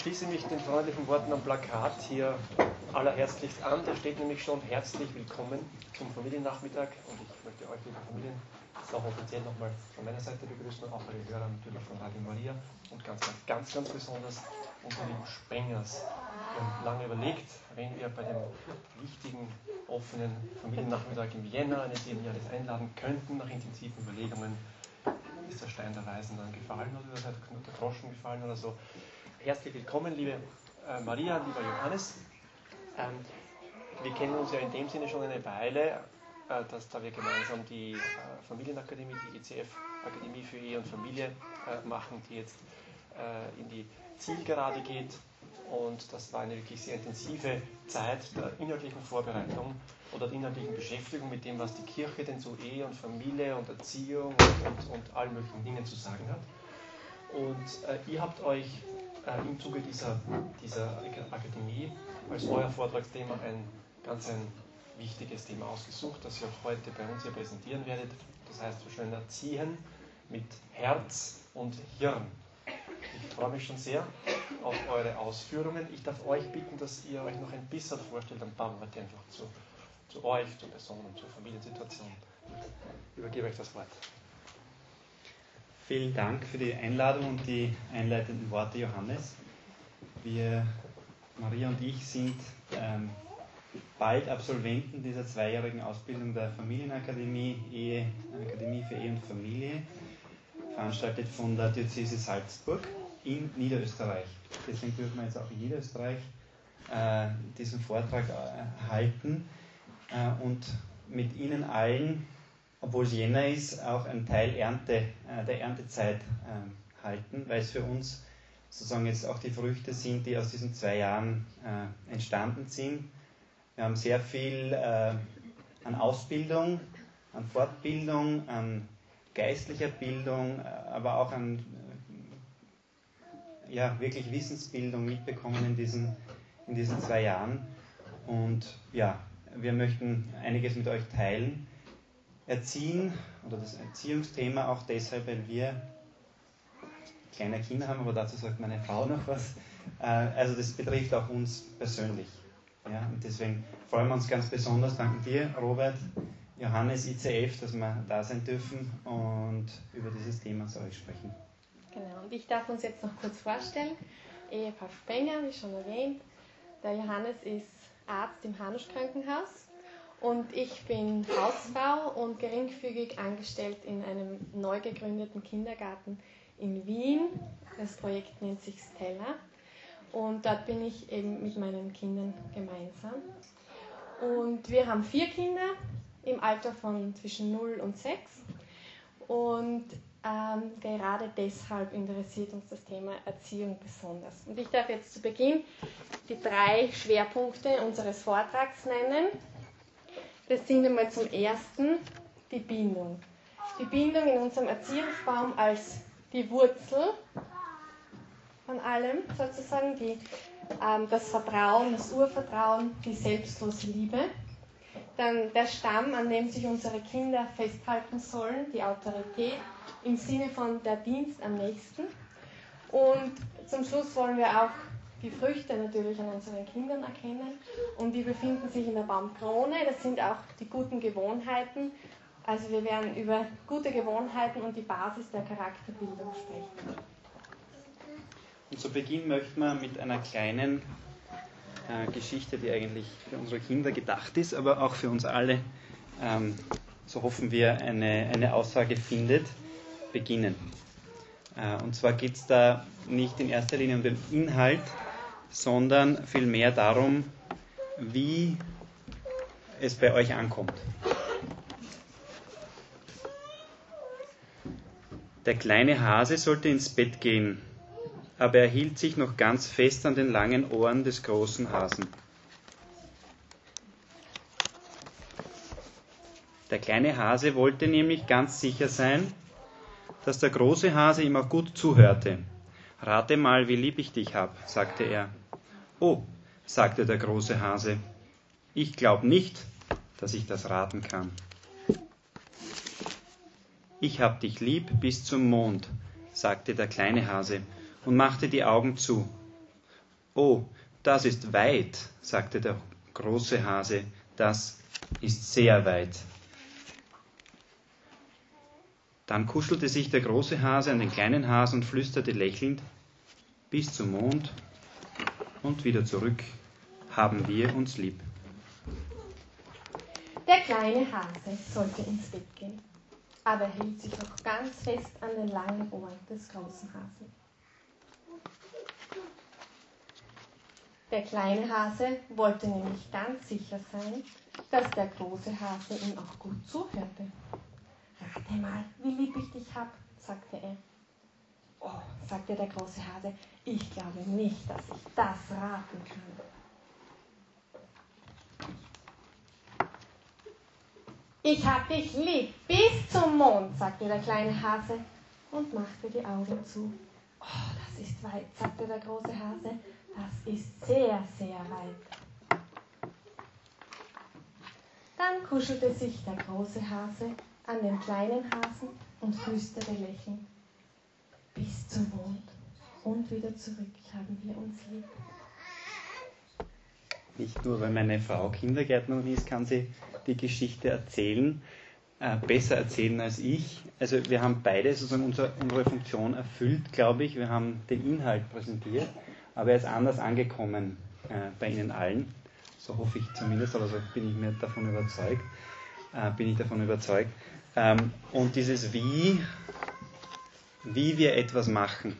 schließe mich den freundlichen Worten am Plakat hier allerherzlichst an. Da steht nämlich schon herzlich willkommen zum Familiennachmittag und ich möchte euch, liebe Familien, jetzt auch offiziell nochmal von meiner Seite begrüßen auch alle Hörer natürlich von Radio Maria und ganz, ganz, ganz, ganz besonders unsere lieben Sprengers. Wir haben lange überlegt, wenn wir bei dem wichtigen, offenen Familiennachmittag in Vienna eines jeden Jahres einladen könnten, nach intensiven Überlegungen, ist der Stein der Weisen dann gefallen oder der Groschen gefallen oder so. Herzlich willkommen, liebe äh, Maria, lieber Johannes. Ähm, wir kennen uns ja in dem Sinne schon eine Weile, äh, dass da wir gemeinsam die äh, Familienakademie, die ECF Akademie für Ehe und Familie machen, die jetzt in die Zielgerade geht. Und das war eine wirklich sehr intensive Zeit der inhaltlichen Vorbereitung oder der inhaltlichen Beschäftigung mit dem, was die Kirche denn zu Ehe und Familie und Erziehung und, und, und allen möglichen Dingen zu sagen hat. Und äh, ihr habt euch äh, im Zuge dieser, dieser Akademie als euer Vortragsthema ein ganz ein wichtiges Thema ausgesucht, das ihr auch heute bei uns hier präsentieren werdet. Das heißt so schön Erziehen mit Herz und Hirn. Ich freue mich schon sehr auf eure Ausführungen. Ich darf euch bitten, dass ihr euch noch ein bisschen vorstellt, ein paar Worte einfach zu, zu euch, zur Person und zur Familiensituation. Ich übergebe euch das Wort. Vielen Dank für die Einladung und die einleitenden Worte, Johannes. Wir, Maria und ich, sind ähm, bald Absolventen dieser zweijährigen Ausbildung der Familienakademie, Ehe, Akademie für Ehe und Familie, veranstaltet von der Diözese Salzburg in Niederösterreich. Deswegen dürfen wir jetzt auch in Niederösterreich äh, diesen Vortrag äh, halten äh, und mit Ihnen allen, obwohl es Jänner ist, auch einen Teil Ernte, äh, der Erntezeit ähm, halten, weil es für uns sozusagen jetzt auch die Früchte sind, die aus diesen zwei Jahren äh, entstanden sind. Wir haben sehr viel äh, an Ausbildung, an Fortbildung, an geistlicher Bildung, aber auch an ja, wirklich Wissensbildung mitbekommen in diesen, in diesen zwei Jahren. Und ja, wir möchten einiges mit euch teilen. Erziehen oder das Erziehungsthema auch deshalb, weil wir kleine Kinder haben, aber dazu sagt meine Frau noch was. Äh, also das betrifft auch uns persönlich. Ja, und deswegen freuen wir uns ganz besonders, danke dir, Robert, Johannes, ICF, dass wir da sein dürfen und über dieses Thema zu euch sprechen. Genau, und ich darf uns jetzt noch kurz vorstellen. Ehepaar Spenger, wie schon erwähnt. Der Johannes ist Arzt im Hanusch Krankenhaus und ich bin Hausfrau und geringfügig angestellt in einem neu gegründeten Kindergarten in Wien. Das Projekt nennt sich Stella und dort bin ich eben mit meinen Kindern gemeinsam. Und wir haben vier Kinder im Alter von zwischen 0 und 6 und ähm, gerade deshalb interessiert uns das Thema Erziehung besonders. Und ich darf jetzt zu Beginn die drei Schwerpunkte unseres Vortrags nennen. Das sind einmal zum ersten die Bindung. Die Bindung in unserem Erziehungsbaum als die Wurzel von allem, sozusagen, die, ähm, das Vertrauen, das Urvertrauen, die selbstlose Liebe. Dann der Stamm, an dem sich unsere Kinder festhalten sollen, die Autorität im Sinne von der Dienst am nächsten. Und zum Schluss wollen wir auch die Früchte natürlich an unseren Kindern erkennen. Und die befinden sich in der Baumkrone. Das sind auch die guten Gewohnheiten. Also wir werden über gute Gewohnheiten und die Basis der Charakterbildung sprechen. Und zu Beginn möchten wir mit einer kleinen äh, Geschichte, die eigentlich für unsere Kinder gedacht ist, aber auch für uns alle, ähm, so hoffen wir, eine, eine Aussage findet beginnen. Äh, und zwar geht es da nicht in erster Linie um den Inhalt, sondern vielmehr darum, wie es bei euch ankommt. Der kleine Hase sollte ins Bett gehen, aber er hielt sich noch ganz fest an den langen Ohren des großen Hasen. Der kleine Hase wollte nämlich ganz sicher sein, dass der große Hase ihm auch gut zuhörte. Rate mal, wie lieb ich dich hab, sagte er. Oh, sagte der große Hase, ich glaub nicht, dass ich das raten kann. Ich hab dich lieb bis zum Mond, sagte der kleine Hase und machte die Augen zu. Oh, das ist weit, sagte der große Hase, das ist sehr weit. Dann kuschelte sich der große Hase an den kleinen Hasen und flüsterte lächelnd, bis zum Mond und wieder zurück haben wir uns lieb. Der kleine Hase sollte ins Bett gehen, aber er hielt sich noch ganz fest an den langen Ohren des großen Hasen. Der kleine Hase wollte nämlich ganz sicher sein, dass der große Hase ihm auch gut zuhörte. Rate mal, wie lieb ich dich hab, sagte er. Oh, sagte der große Hase, ich glaube nicht, dass ich das raten kann. Ich hab dich lieb bis zum Mond, sagte der kleine Hase und machte die Augen zu. Oh, das ist weit, sagte der große Hase. Das ist sehr, sehr weit. Dann kuschelte sich der große Hase an den kleinen Hasen und flüsterte lächelnd. Bis zum Mond und wieder zurück haben wir uns lieb. Nicht nur, weil meine Frau Kindergärtnerin ist, kann sie die Geschichte erzählen, äh, besser erzählen als ich. Also wir haben beide sozusagen unser, unsere Funktion erfüllt, glaube ich. Wir haben den Inhalt präsentiert, aber er ist anders angekommen äh, bei Ihnen allen. So hoffe ich zumindest, oder so bin ich mir davon überzeugt. Äh, bin ich davon überzeugt. Ähm, und dieses Wie, wie wir etwas machen,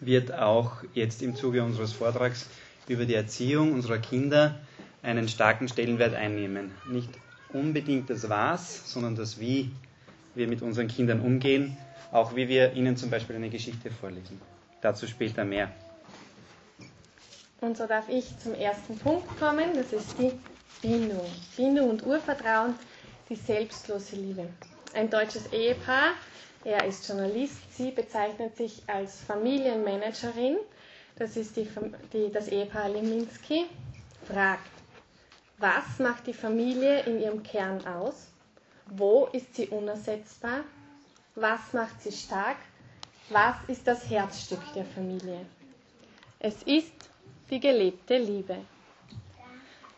wird auch jetzt im Zuge unseres Vortrags über die Erziehung unserer Kinder einen starken Stellenwert einnehmen. Nicht unbedingt das Was, sondern das Wie wir mit unseren Kindern umgehen, auch wie wir ihnen zum Beispiel eine Geschichte vorlesen. Dazu später mehr. Und so darf ich zum ersten Punkt kommen, das ist die Bindung. Bindung und Urvertrauen, die selbstlose Liebe. Ein deutsches Ehepaar, er ist Journalist, sie bezeichnet sich als Familienmanagerin, das ist die, die, das Ehepaar Leminski, fragt, was macht die Familie in ihrem Kern aus? Wo ist sie unersetzbar? Was macht sie stark? Was ist das Herzstück der Familie? Es ist die gelebte Liebe.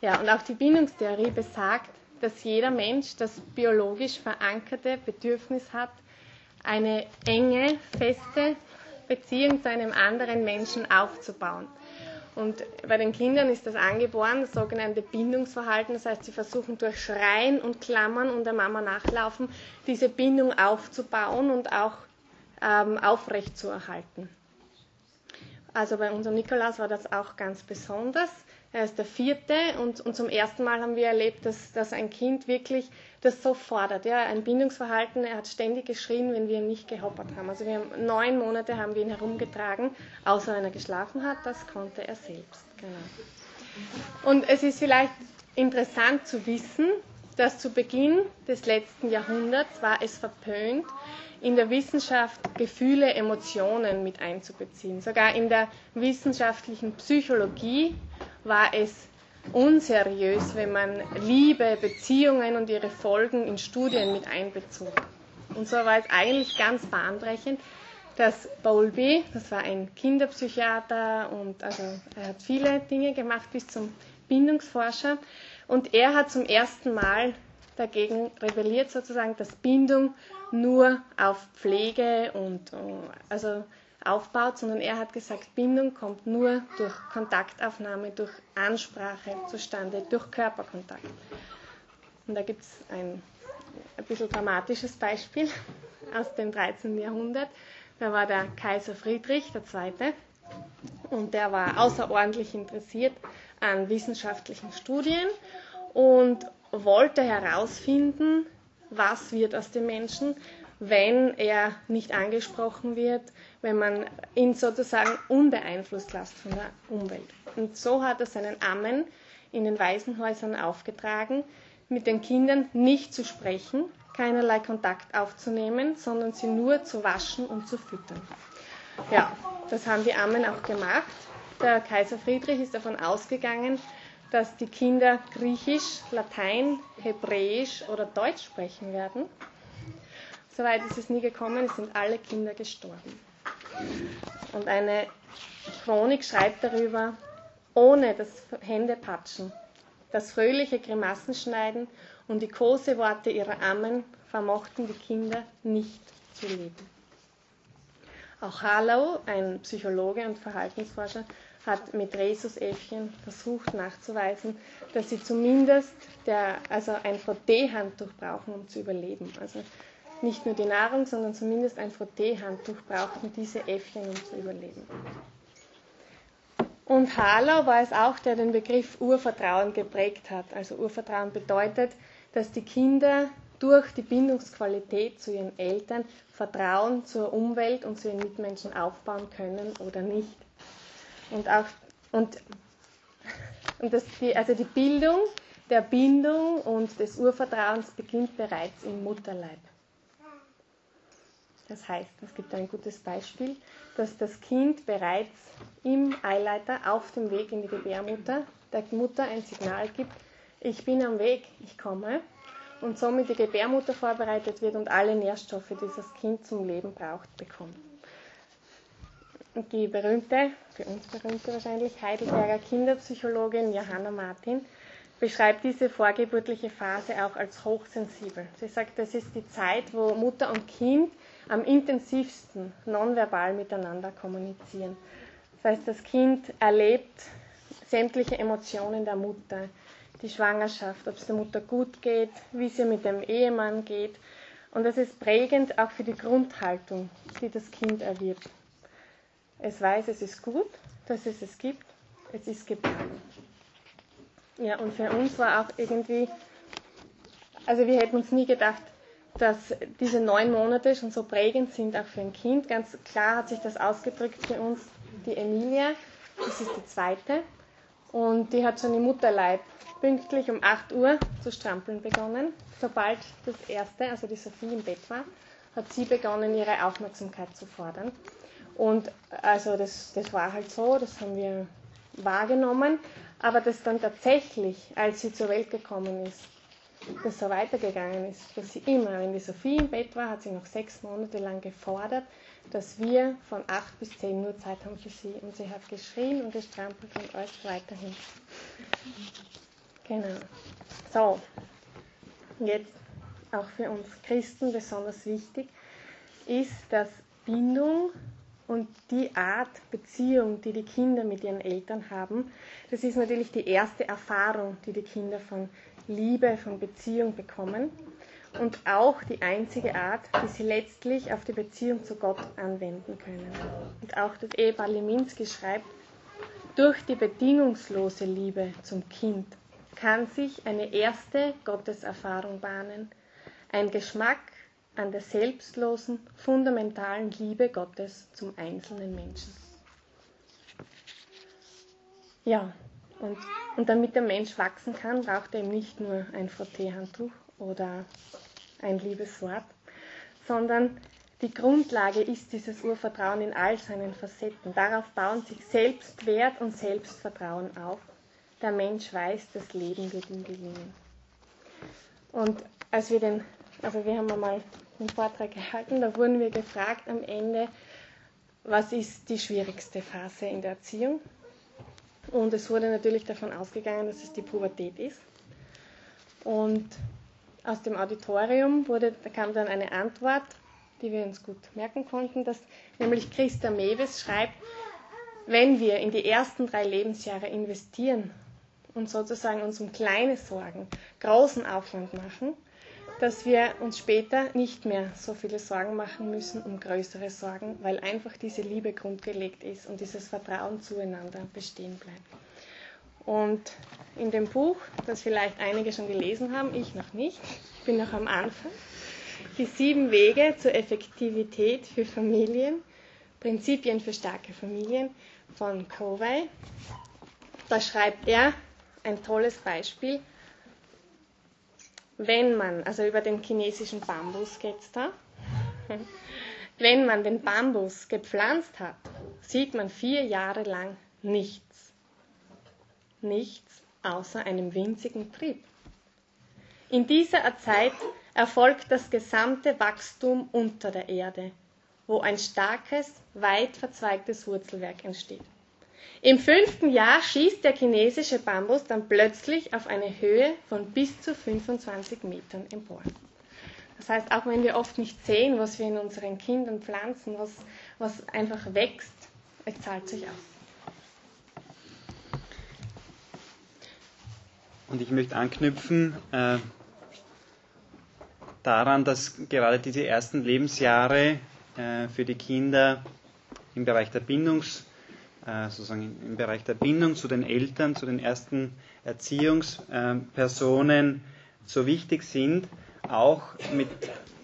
Ja, und auch die Bindungstheorie besagt, dass jeder Mensch das biologisch verankerte Bedürfnis hat, eine enge, feste Beziehung zu einem anderen Menschen aufzubauen. Und bei den Kindern ist das angeboren, das sogenannte Bindungsverhalten. Das heißt, sie versuchen durch Schreien und Klammern und der Mama nachlaufen, diese Bindung aufzubauen und auch ähm, aufrechtzuerhalten. Also bei unserem Nikolaus war das auch ganz besonders. Er ist der vierte und, und zum ersten Mal haben wir erlebt, dass, dass ein Kind wirklich das so fordert. Ja, ein Bindungsverhalten, er hat ständig geschrien, wenn wir ihn nicht gehoppert haben. Also wir haben neun Monate haben wir ihn herumgetragen, außer wenn er geschlafen hat, das konnte er selbst. Genau. Und es ist vielleicht interessant zu wissen, dass zu Beginn des letzten Jahrhunderts war es verpönt, in der Wissenschaft Gefühle, Emotionen mit einzubeziehen. Sogar in der wissenschaftlichen Psychologie war es unseriös, wenn man Liebe, Beziehungen und ihre Folgen in Studien mit einbezog. Und so war es eigentlich ganz bahnbrechend, dass Bowlby, das war ein Kinderpsychiater und also er hat viele Dinge gemacht bis zum Bindungsforscher, und er hat zum ersten Mal dagegen rebelliert, sozusagen, dass Bindung nur auf Pflege und also aufbaut, sondern er hat gesagt, Bindung kommt nur durch Kontaktaufnahme, durch Ansprache zustande, durch Körperkontakt. Und da gibt es ein, ein bisschen dramatisches Beispiel aus dem 13. Jahrhundert. Da war der Kaiser Friedrich II. und der war außerordentlich interessiert an wissenschaftlichen Studien und wollte herausfinden, was wird aus dem Menschen, wenn er nicht angesprochen wird, wenn man ihn sozusagen unbeeinflusst lässt von der Umwelt. Und so hat er seinen Ammen in den Waisenhäusern aufgetragen, mit den Kindern nicht zu sprechen, keinerlei Kontakt aufzunehmen, sondern sie nur zu waschen und zu füttern. Ja, das haben die Ammen auch gemacht. Der Kaiser Friedrich ist davon ausgegangen, dass die Kinder Griechisch, Latein, Hebräisch oder Deutsch sprechen werden. Soweit ist es nie gekommen, es sind alle Kinder gestorben. Und eine Chronik schreibt darüber, ohne das Händepatschen, das fröhliche Grimassenschneiden und die Koseworte ihrer Ammen vermochten die Kinder nicht zu leben. Auch Harlow, ein Psychologe und Verhaltensforscher, hat mit Rhesusäffchen versucht nachzuweisen, dass sie zumindest der, also ein Frotteehandtuch brauchen, um zu überleben. Also nicht nur die Nahrung, sondern zumindest ein Frotteehandtuch brauchten diese Äffchen, um zu überleben. Und Harlow war es auch, der den Begriff Urvertrauen geprägt hat. Also Urvertrauen bedeutet, dass die Kinder durch die Bindungsqualität zu ihren Eltern Vertrauen zur Umwelt und zu ihren Mitmenschen aufbauen können oder nicht. Und auch und, und das, die, also die Bildung der Bindung und des Urvertrauens beginnt bereits im Mutterleib. Das heißt, es gibt ein gutes Beispiel, dass das Kind bereits im Eileiter auf dem Weg in die Gebärmutter der Mutter ein Signal gibt, ich bin am Weg, ich komme, und somit die Gebärmutter vorbereitet wird und alle Nährstoffe, die das Kind zum Leben braucht, bekommt. Die berühmte, für uns berühmte wahrscheinlich, Heidelberger Kinderpsychologin Johanna Martin beschreibt diese vorgeburtliche Phase auch als hochsensibel. Sie sagt, das ist die Zeit, wo Mutter und Kind am intensivsten nonverbal miteinander kommunizieren. Das heißt, das Kind erlebt sämtliche Emotionen der Mutter, die Schwangerschaft, ob es der Mutter gut geht, wie es ihr mit dem Ehemann geht. Und das ist prägend auch für die Grundhaltung, die das Kind erwirbt. Es weiß, es ist gut, dass es es gibt, es ist geboren. Ja, und für uns war auch irgendwie, also wir hätten uns nie gedacht, dass diese neun Monate schon so prägend sind, auch für ein Kind. Ganz klar hat sich das ausgedrückt für uns die Emilia, das ist die zweite, und die hat schon im Mutterleib pünktlich um 8 Uhr zu strampeln begonnen. Sobald das erste, also die Sophie im Bett war, hat sie begonnen, ihre Aufmerksamkeit zu fordern. Und also das, das war halt so, das haben wir wahrgenommen, aber das dann tatsächlich, als sie zur Welt gekommen ist, das so weitergegangen ist, dass sie immer, wenn die Sophie im Bett war, hat sie noch sechs Monate lang gefordert, dass wir von acht bis zehn Uhr Zeit haben für sie. Und sie hat geschrien und gestrampelt und alles weiterhin. Genau. So, jetzt auch für uns Christen besonders wichtig ist, dass Bindung und die Art Beziehung, die die Kinder mit ihren Eltern haben, das ist natürlich die erste Erfahrung, die die Kinder von Liebe, von Beziehung bekommen und auch die einzige Art, die sie letztlich auf die Beziehung zu Gott anwenden können. Und auch das Ehepaar Leminski schreibt, durch die bedingungslose Liebe zum Kind kann sich eine erste Gotteserfahrung bahnen, ein Geschmack an der selbstlosen, fundamentalen Liebe Gottes zum einzelnen Menschen. Ja, und, und damit der Mensch wachsen kann, braucht er eben nicht nur ein Frotteehandtuch oder ein liebes Wort, sondern die Grundlage ist dieses Urvertrauen in all seinen Facetten. Darauf bauen sich Selbstwert und Selbstvertrauen auf. Der Mensch weiß, das Leben wird ihm gelingen. Und als wir den, also wir haben einmal einen Vortrag gehalten, da wurden wir gefragt am Ende, was ist die schwierigste Phase in der Erziehung? Und es wurde natürlich davon ausgegangen, dass es die Pubertät ist. Und aus dem Auditorium wurde, da kam dann eine Antwort, die wir uns gut merken konnten, dass nämlich Christa Mewes schreibt, wenn wir in die ersten drei Lebensjahre investieren und sozusagen uns um kleine Sorgen großen Aufwand machen, dass wir uns später nicht mehr so viele Sorgen machen müssen um größere Sorgen, weil einfach diese Liebe grundgelegt ist und dieses Vertrauen zueinander bestehen bleibt. Und in dem Buch, das vielleicht einige schon gelesen haben, ich noch nicht, bin noch am Anfang, die sieben Wege zur Effektivität für Familien, Prinzipien für starke Familien von Covey. Da schreibt er ein tolles Beispiel. Wenn man, also über den chinesischen Bambus geht es da, wenn man den Bambus gepflanzt hat, sieht man vier Jahre lang nichts nichts außer einem winzigen Trieb. In dieser Zeit erfolgt das gesamte Wachstum unter der Erde wo ein starkes, weit verzweigtes Wurzelwerk entsteht. Im fünften Jahr schießt der chinesische Bambus dann plötzlich auf eine Höhe von bis zu 25 Metern empor. Das heißt, auch wenn wir oft nicht sehen, was wir in unseren Kindern pflanzen, was, was einfach wächst, es zahlt sich aus. Und ich möchte anknüpfen äh, daran, dass gerade diese ersten Lebensjahre äh, für die Kinder im Bereich der Bindungs, sozusagen im Bereich der Bindung zu den Eltern, zu den ersten Erziehungspersonen so wichtig sind, auch mit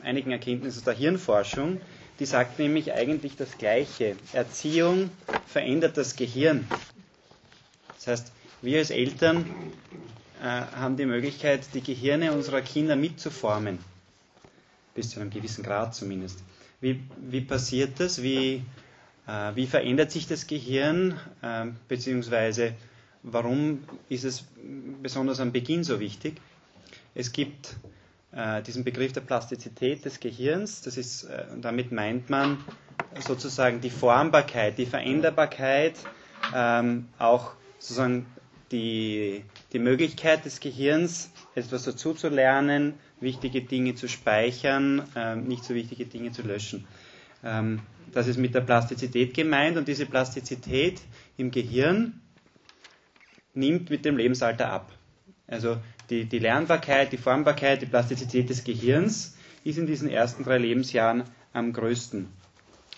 einigen Erkenntnissen der Hirnforschung. Die sagt nämlich eigentlich das Gleiche. Erziehung verändert das Gehirn. Das heißt, wir als Eltern äh, haben die Möglichkeit, die Gehirne unserer Kinder mitzuformen. Bis zu einem gewissen Grad zumindest. Wie, wie passiert das? Wie, äh, wie verändert sich das Gehirn? Äh, beziehungsweise warum ist es besonders am Beginn so wichtig? Es gibt äh, diesen Begriff der Plastizität des Gehirns. Das ist, äh, damit meint man sozusagen die Formbarkeit, die Veränderbarkeit, ähm, auch sozusagen die, die Möglichkeit des Gehirns, etwas dazu zu lernen, wichtige Dinge zu speichern, ähm, nicht so wichtige Dinge zu löschen. Ähm, das ist mit der Plastizität gemeint und diese Plastizität im Gehirn nimmt mit dem Lebensalter ab. Also die, die Lernbarkeit, die Formbarkeit, die Plastizität des Gehirns ist in diesen ersten drei Lebensjahren am größten.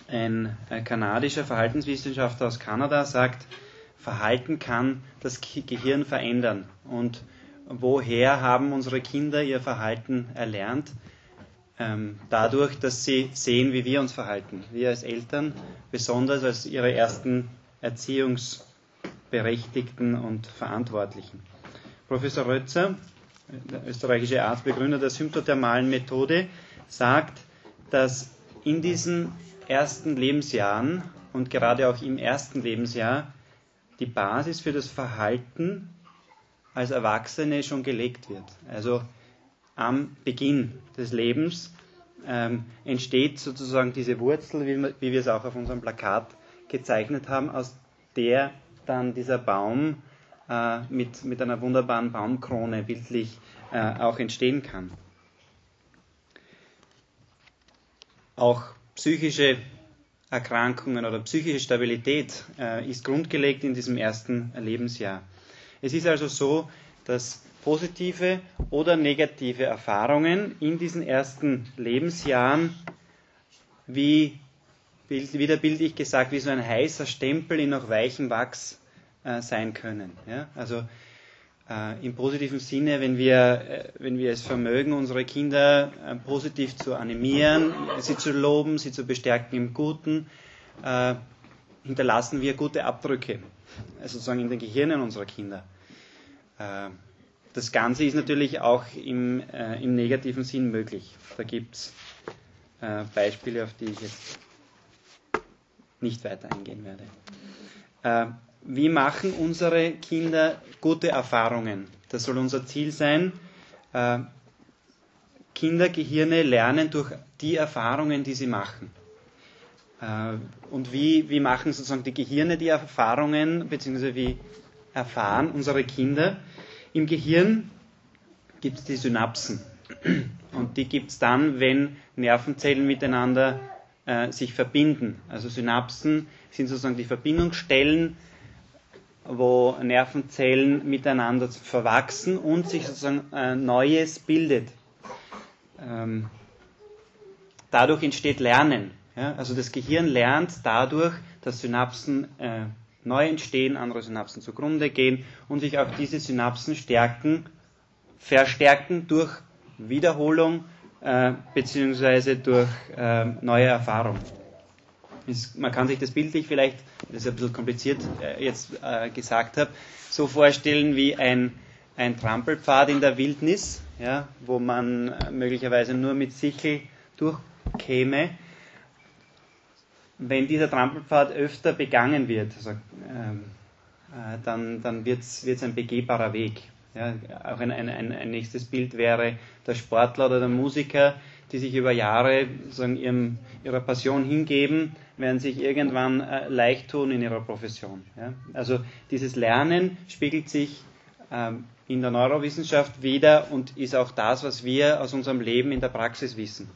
Ein kanadischer Verhaltenswissenschaftler aus Kanada sagt, Verhalten kann das Gehirn verändern. Und woher haben unsere Kinder ihr Verhalten erlernt? Ähm, dadurch, dass sie sehen, wie wir uns verhalten. Wir als Eltern, besonders als ihre ersten Erziehungsberechtigten und Verantwortlichen. Professor Rötzer, der österreichische Arzt, Begründer der symptothermalen Methode, sagt, dass in diesen ersten Lebensjahren und gerade auch im ersten Lebensjahr die Basis für das Verhalten als Erwachsene schon gelegt wird. Also am Beginn des Lebens ähm, entsteht sozusagen diese Wurzel, wie wir, wie wir es auch auf unserem Plakat gezeichnet haben, aus der dann dieser Baum äh, mit, mit einer wunderbaren Baumkrone bildlich äh, auch entstehen kann. Auch psychische Erkrankungen oder psychische Stabilität äh, ist grundgelegt in diesem ersten Lebensjahr. Es ist also so, dass positive oder negative Erfahrungen in diesen ersten Lebensjahren wie wieder bildlich gesagt, wie so ein heißer Stempel in noch weichem Wachs äh, sein können. Ja? Also äh, im positiven Sinne, wenn wir, äh, wenn wir es vermögen, unsere Kinder äh, positiv zu animieren, sie zu loben, sie zu bestärken im Guten, äh, hinterlassen wir gute Abdrücke, also sozusagen in den Gehirnen unserer Kinder. Äh, das Ganze ist natürlich auch im, im negativen Sinn möglich. Da gibt es Beispiele, auf die ich jetzt nicht weiter eingehen werde wie machen unsere Kinder gute Erfahrungen? Das soll unser Ziel sein. Äh, Kindergehirne lernen durch die Erfahrungen, die sie machen. Äh, und wie, wie machen sozusagen die Gehirne die Erfahrungen, beziehungsweise wie erfahren unsere Kinder? Im Gehirn gibt es die Synapsen. Und die gibt es dann, wenn Nervenzellen miteinander äh, sich verbinden. Also Synapsen sind sozusagen die Verbindungsstellen wo Nervenzellen miteinander verwachsen und sich sozusagen äh, Neues bildet. Ähm, dadurch entsteht Lernen. Ja? Also das Gehirn lernt dadurch, dass Synapsen äh, neu entstehen, andere Synapsen zugrunde gehen und sich auch diese Synapsen stärken, verstärken durch Wiederholung äh, beziehungsweise durch äh, neue Erfahrung. Man kann sich das bildlich vielleicht, das ist ein bisschen kompliziert äh, jetzt äh, gesagt habe, so vorstellen wie ein, ein Trampelpfad in der Wildnis, ja, wo man äh, möglicherweise nur mit Sichel durchkäme. Wenn dieser Trampelpfad öfter begangen wird, also, äh, dann, dann wird es ein begehbarer Weg. Ja, auch ein, ein, ein nächstes Bild wäre der Sportler oder der Musiker, die sich über Jahre sagen, ihrem, ihrer Passion hingeben, werden sich irgendwann äh, leicht tun in ihrer Profession. Ja? Also dieses Lernen spiegelt sich ähm, in der Neurowissenschaft wieder und ist auch das, was wir aus unserem Leben in der Praxis wissen.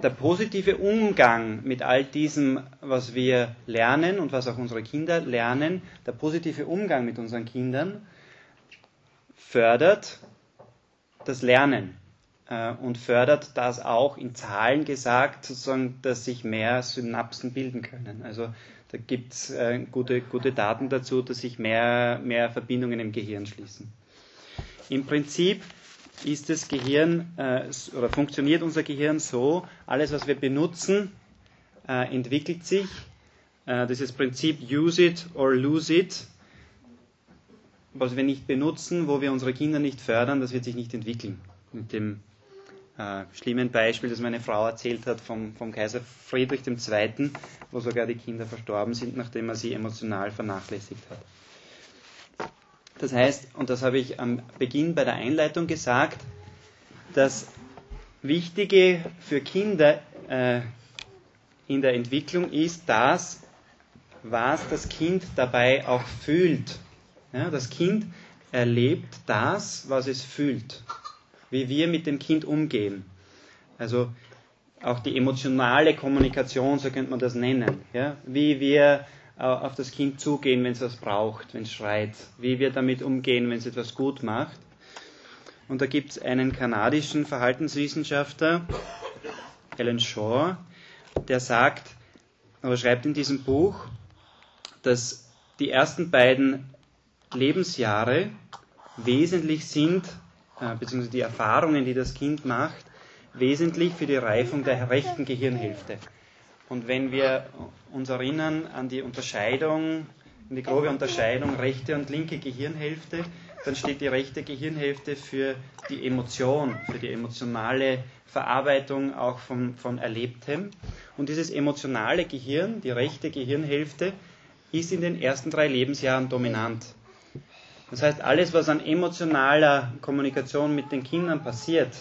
Der positive Umgang mit all diesem, was wir lernen und was auch unsere Kinder lernen, der positive Umgang mit unseren Kindern fördert das Lernen äh, und fördert das auch in Zahlen gesagt, sozusagen, dass sich mehr Synapsen bilden können. Also da gibt es äh, gute, gute Daten dazu, dass sich mehr, mehr Verbindungen im Gehirn schließen. Im Prinzip ist das Gehirn äh, oder funktioniert unser Gehirn so, alles was wir benutzen, äh, entwickelt sich. Äh, dieses Prinzip use it or lose it, was wir nicht benutzen, wo wir unsere Kinder nicht fördern, das wird sich nicht entwickeln. Mit dem äh, schlimmen Beispiel, das meine Frau erzählt hat vom, vom Kaiser Friedrich II., wo sogar die Kinder verstorben sind, nachdem er sie emotional vernachlässigt hat. Das heißt, und das habe ich am Beginn bei der Einleitung gesagt, das Wichtige für Kinder äh, in der Entwicklung ist das, was das Kind dabei auch fühlt. Ja, das Kind erlebt das, was es fühlt wie wir mit dem Kind umgehen. Also auch die emotionale Kommunikation, so könnte man das nennen. Ja? Wie wir auf das Kind zugehen, wenn es was braucht, wenn es schreit. Wie wir damit umgehen, wenn es etwas gut macht. Und da gibt es einen kanadischen Verhaltenswissenschaftler, Alan Shaw, der sagt, oder schreibt in diesem Buch, dass die ersten beiden Lebensjahre wesentlich sind äh, beziehungsweise die Erfahrungen, die das Kind macht, wesentlich für die Reifung der rechten Gehirnhälfte. Und wenn wir uns erinnern an die Unterscheidung, an die grobe Unterscheidung rechte und linke Gehirnhälfte, dann steht die rechte Gehirnhälfte für die Emotion, für die emotionale Verarbeitung auch von, von Erlebtem. Und dieses emotionale Gehirn, die rechte Gehirnhälfte, ist in den ersten drei Lebensjahren dominant. Das heißt, alles, was an emotionaler Kommunikation mit den Kindern passiert,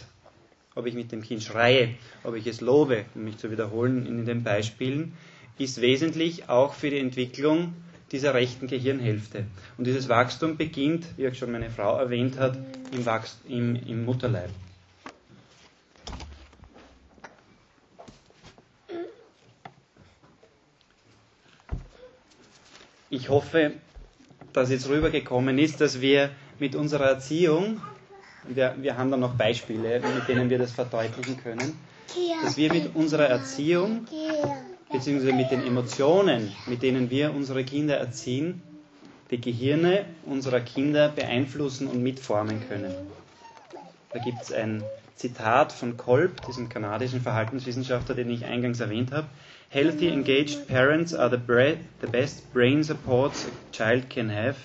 ob ich mit dem Kind schreie, ob ich es lobe, um mich zu wiederholen in den Beispielen, ist wesentlich auch für die Entwicklung dieser rechten Gehirnhälfte. Und dieses Wachstum beginnt, wie auch schon meine Frau erwähnt hat, im, Wachst im, im Mutterleib. Ich hoffe, das jetzt rübergekommen ist, dass wir mit unserer Erziehung, wir, wir haben da noch Beispiele, mit denen wir das verdeutlichen können, dass wir mit unserer Erziehung, beziehungsweise mit den Emotionen, mit denen wir unsere Kinder erziehen, die Gehirne unserer Kinder beeinflussen und mitformen können. Da gibt es ein Zitat von Kolb, diesem kanadischen Verhaltenswissenschaftler, den ich eingangs erwähnt habe. Healthy, engaged parents are the, the best brain supports a child can have.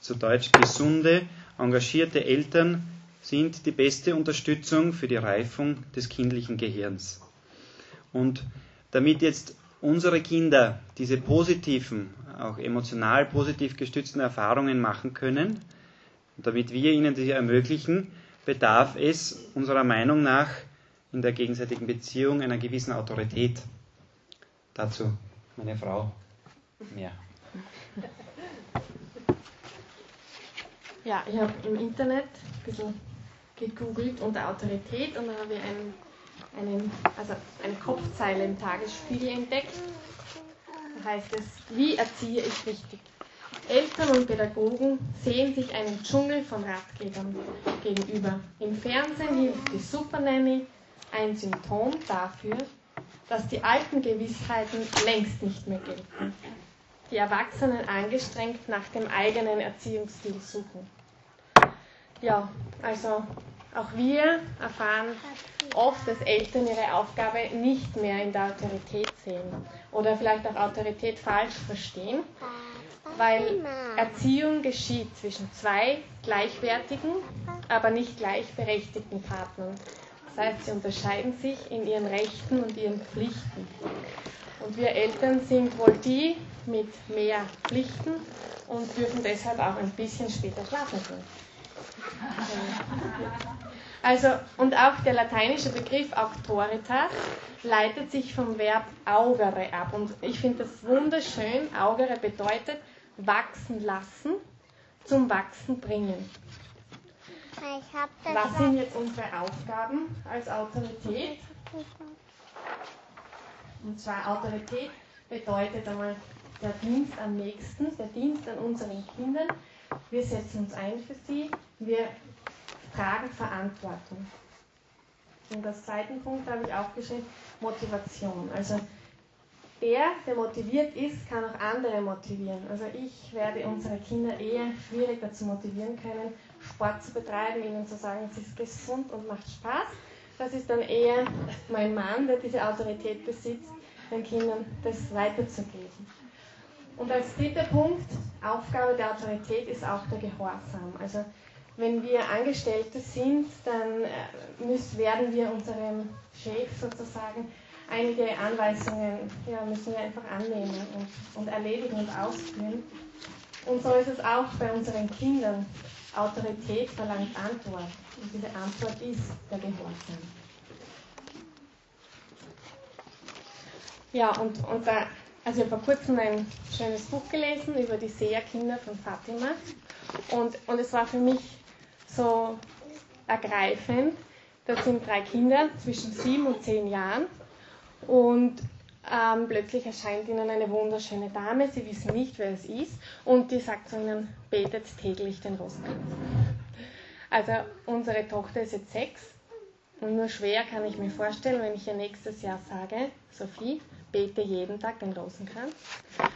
Zu Deutsch gesunde, engagierte Eltern sind die beste Unterstützung für die Reifung des kindlichen Gehirns. Und damit jetzt unsere Kinder diese positiven, auch emotional positiv gestützten Erfahrungen machen können, damit wir ihnen diese ermöglichen, bedarf es unserer Meinung nach in der gegenseitigen Beziehung einer gewissen Autorität. Dazu meine Frau mehr. Ja, ich habe im Internet ein bisschen gegoogelt unter Autorität und da habe ich einen, einen, also eine Kopfzeile im Tagesspiegel entdeckt. Da heißt es, wie erziehe ich richtig? Eltern und Pädagogen sehen sich einen Dschungel von Ratgebern gegenüber. Im Fernsehen hilft die Supernanny ein Symptom dafür, dass die alten Gewissheiten längst nicht mehr gelten. Die Erwachsenen angestrengt nach dem eigenen Erziehungsstil suchen. Ja, also auch wir erfahren oft, dass Eltern ihre Aufgabe nicht mehr in der Autorität sehen oder vielleicht auch Autorität falsch verstehen, weil Erziehung geschieht zwischen zwei gleichwertigen, aber nicht gleichberechtigten Partnern. Das heißt, sie unterscheiden sich in ihren Rechten und ihren Pflichten. Und wir Eltern sind wohl die mit mehr Pflichten und dürfen deshalb auch ein bisschen später schlafen gehen. Also, und auch der lateinische Begriff auctoritas leitet sich vom Verb augere ab. Und ich finde das wunderschön. Augere bedeutet wachsen lassen, zum Wachsen bringen. Was sind jetzt unsere Aufgaben als Autorität? Und zwar Autorität bedeutet einmal der Dienst am nächsten, der Dienst an unseren Kindern. Wir setzen uns ein für sie, wir tragen Verantwortung. Und als zweiten Punkt habe ich aufgeschrieben, Motivation. Also der, der motiviert ist, kann auch andere motivieren. Also ich werde unsere Kinder eher schwierig dazu motivieren können, Sport zu betreiben, ihnen zu sagen, es ist gesund und macht Spaß. Das ist dann eher mein Mann, der diese Autorität besitzt, den Kindern das weiterzugeben. Und als dritter Punkt, Aufgabe der Autorität ist auch der Gehorsam. Also wenn wir Angestellte sind, dann äh, müssen, werden wir unserem Chef sozusagen einige Anweisungen ja, müssen wir einfach annehmen und, und erledigen und ausführen. Und so ist es auch bei unseren Kindern. Autorität verlangt Antwort. Und diese Antwort ist der Gehorsam. Ja, und, und da, also ich habe vor kurzem ein schönes Buch gelesen über die Seherkinder von Fatima. Und, und es war für mich so ergreifend. Das sind drei Kinder zwischen sieben und zehn Jahren. Und ähm, plötzlich erscheint ihnen eine wunderschöne Dame, sie wissen nicht, wer es ist, und die sagt zu ihnen, betet täglich den Rosenkranz. Also unsere Tochter ist jetzt sechs und nur schwer kann ich mir vorstellen, wenn ich ihr nächstes Jahr sage, Sophie, bete jeden Tag den Rosenkranz,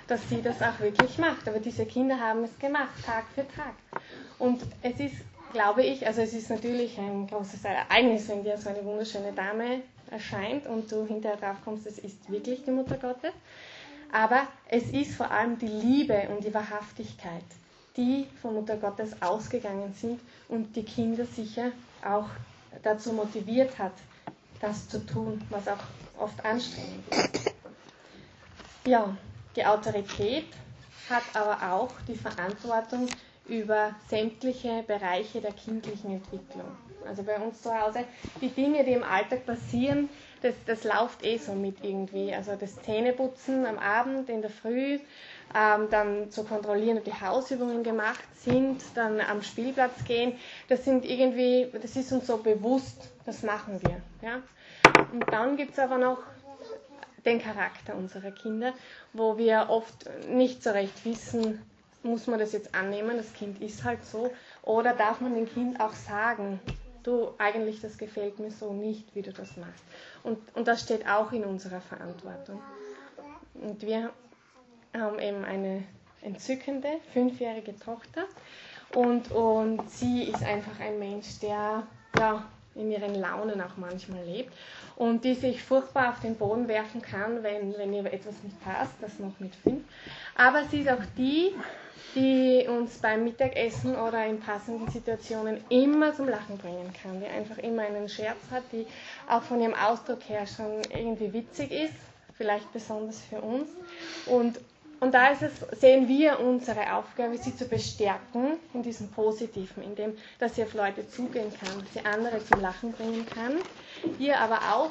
dass sie das auch wirklich macht. Aber diese Kinder haben es gemacht, Tag für Tag. Und es ist, glaube ich, also es ist natürlich ein großes Ereignis, wenn dir so eine wunderschöne Dame erscheint und du hinterher drauf kommst, es ist wirklich die Mutter Gottes. Aber es ist vor allem die Liebe und die Wahrhaftigkeit, die von Mutter Gottes ausgegangen sind und die Kinder sicher auch dazu motiviert hat, das zu tun, was auch oft anstrengend ist. Ja, die Autorität hat aber auch die Verantwortung über sämtliche Bereiche der kindlichen Entwicklung. Also bei uns zu Hause, die Dinge, die im Alltag passieren, das, das läuft eh so mit irgendwie. Also das Zähneputzen am Abend, in der Früh, ähm, dann zu kontrollieren, ob die Hausübungen gemacht sind, dann am Spielplatz gehen, das sind irgendwie, das ist uns so bewusst, das machen wir. Ja? Und dann gibt es aber noch den Charakter unserer Kinder, wo wir oft nicht so recht wissen, muss man das jetzt annehmen, das Kind ist halt so, oder darf man dem Kind auch sagen, du, eigentlich das gefällt mir so nicht, wie du das machst. Und, und das steht auch in unserer Verantwortung. Und wir haben eben eine entzückende fünfjährige Tochter und, und sie ist einfach ein Mensch, der ja, in ihren Launen auch manchmal lebt und die sich furchtbar auf den Boden werfen kann, wenn, wenn ihr etwas nicht passt, das noch mit fünf. Aber sie ist auch die, die uns beim Mittagessen oder in passenden Situationen immer zum Lachen bringen kann, die einfach immer einen Scherz hat, die auch von ihrem Ausdruck her schon irgendwie witzig ist, vielleicht besonders für uns. Und, und da es, sehen wir unsere Aufgabe, sie zu bestärken in diesem Positiven, in dem, dass sie auf Leute zugehen kann, dass sie andere zum Lachen bringen kann, ihr aber auch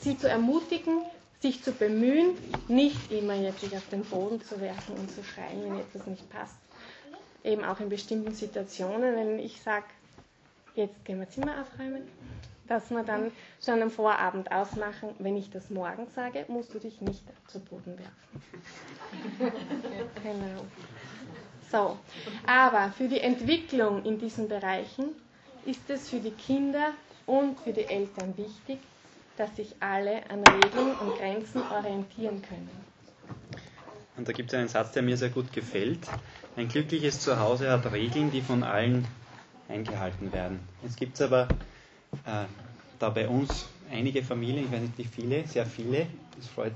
sie zu ermutigen, sich zu bemühen, nicht immer jetzt sich auf den Boden zu werfen und zu schreien, wenn etwas nicht passt. Eben auch in bestimmten Situationen, wenn ich sage, jetzt gehen wir Zimmer aufräumen, dass wir dann schon am Vorabend ausmachen, wenn ich das morgen sage, musst du dich nicht zu Boden werfen. genau. So, aber für die Entwicklung in diesen Bereichen ist es für die Kinder und für die Eltern wichtig, dass sich alle an Regeln und Grenzen orientieren können. Und da gibt es einen Satz, der mir sehr gut gefällt. Ein glückliches Zuhause hat Regeln, die von allen eingehalten werden. Es gibt aber äh, da bei uns einige Familien, ich weiß nicht wie viele, sehr viele, das freut,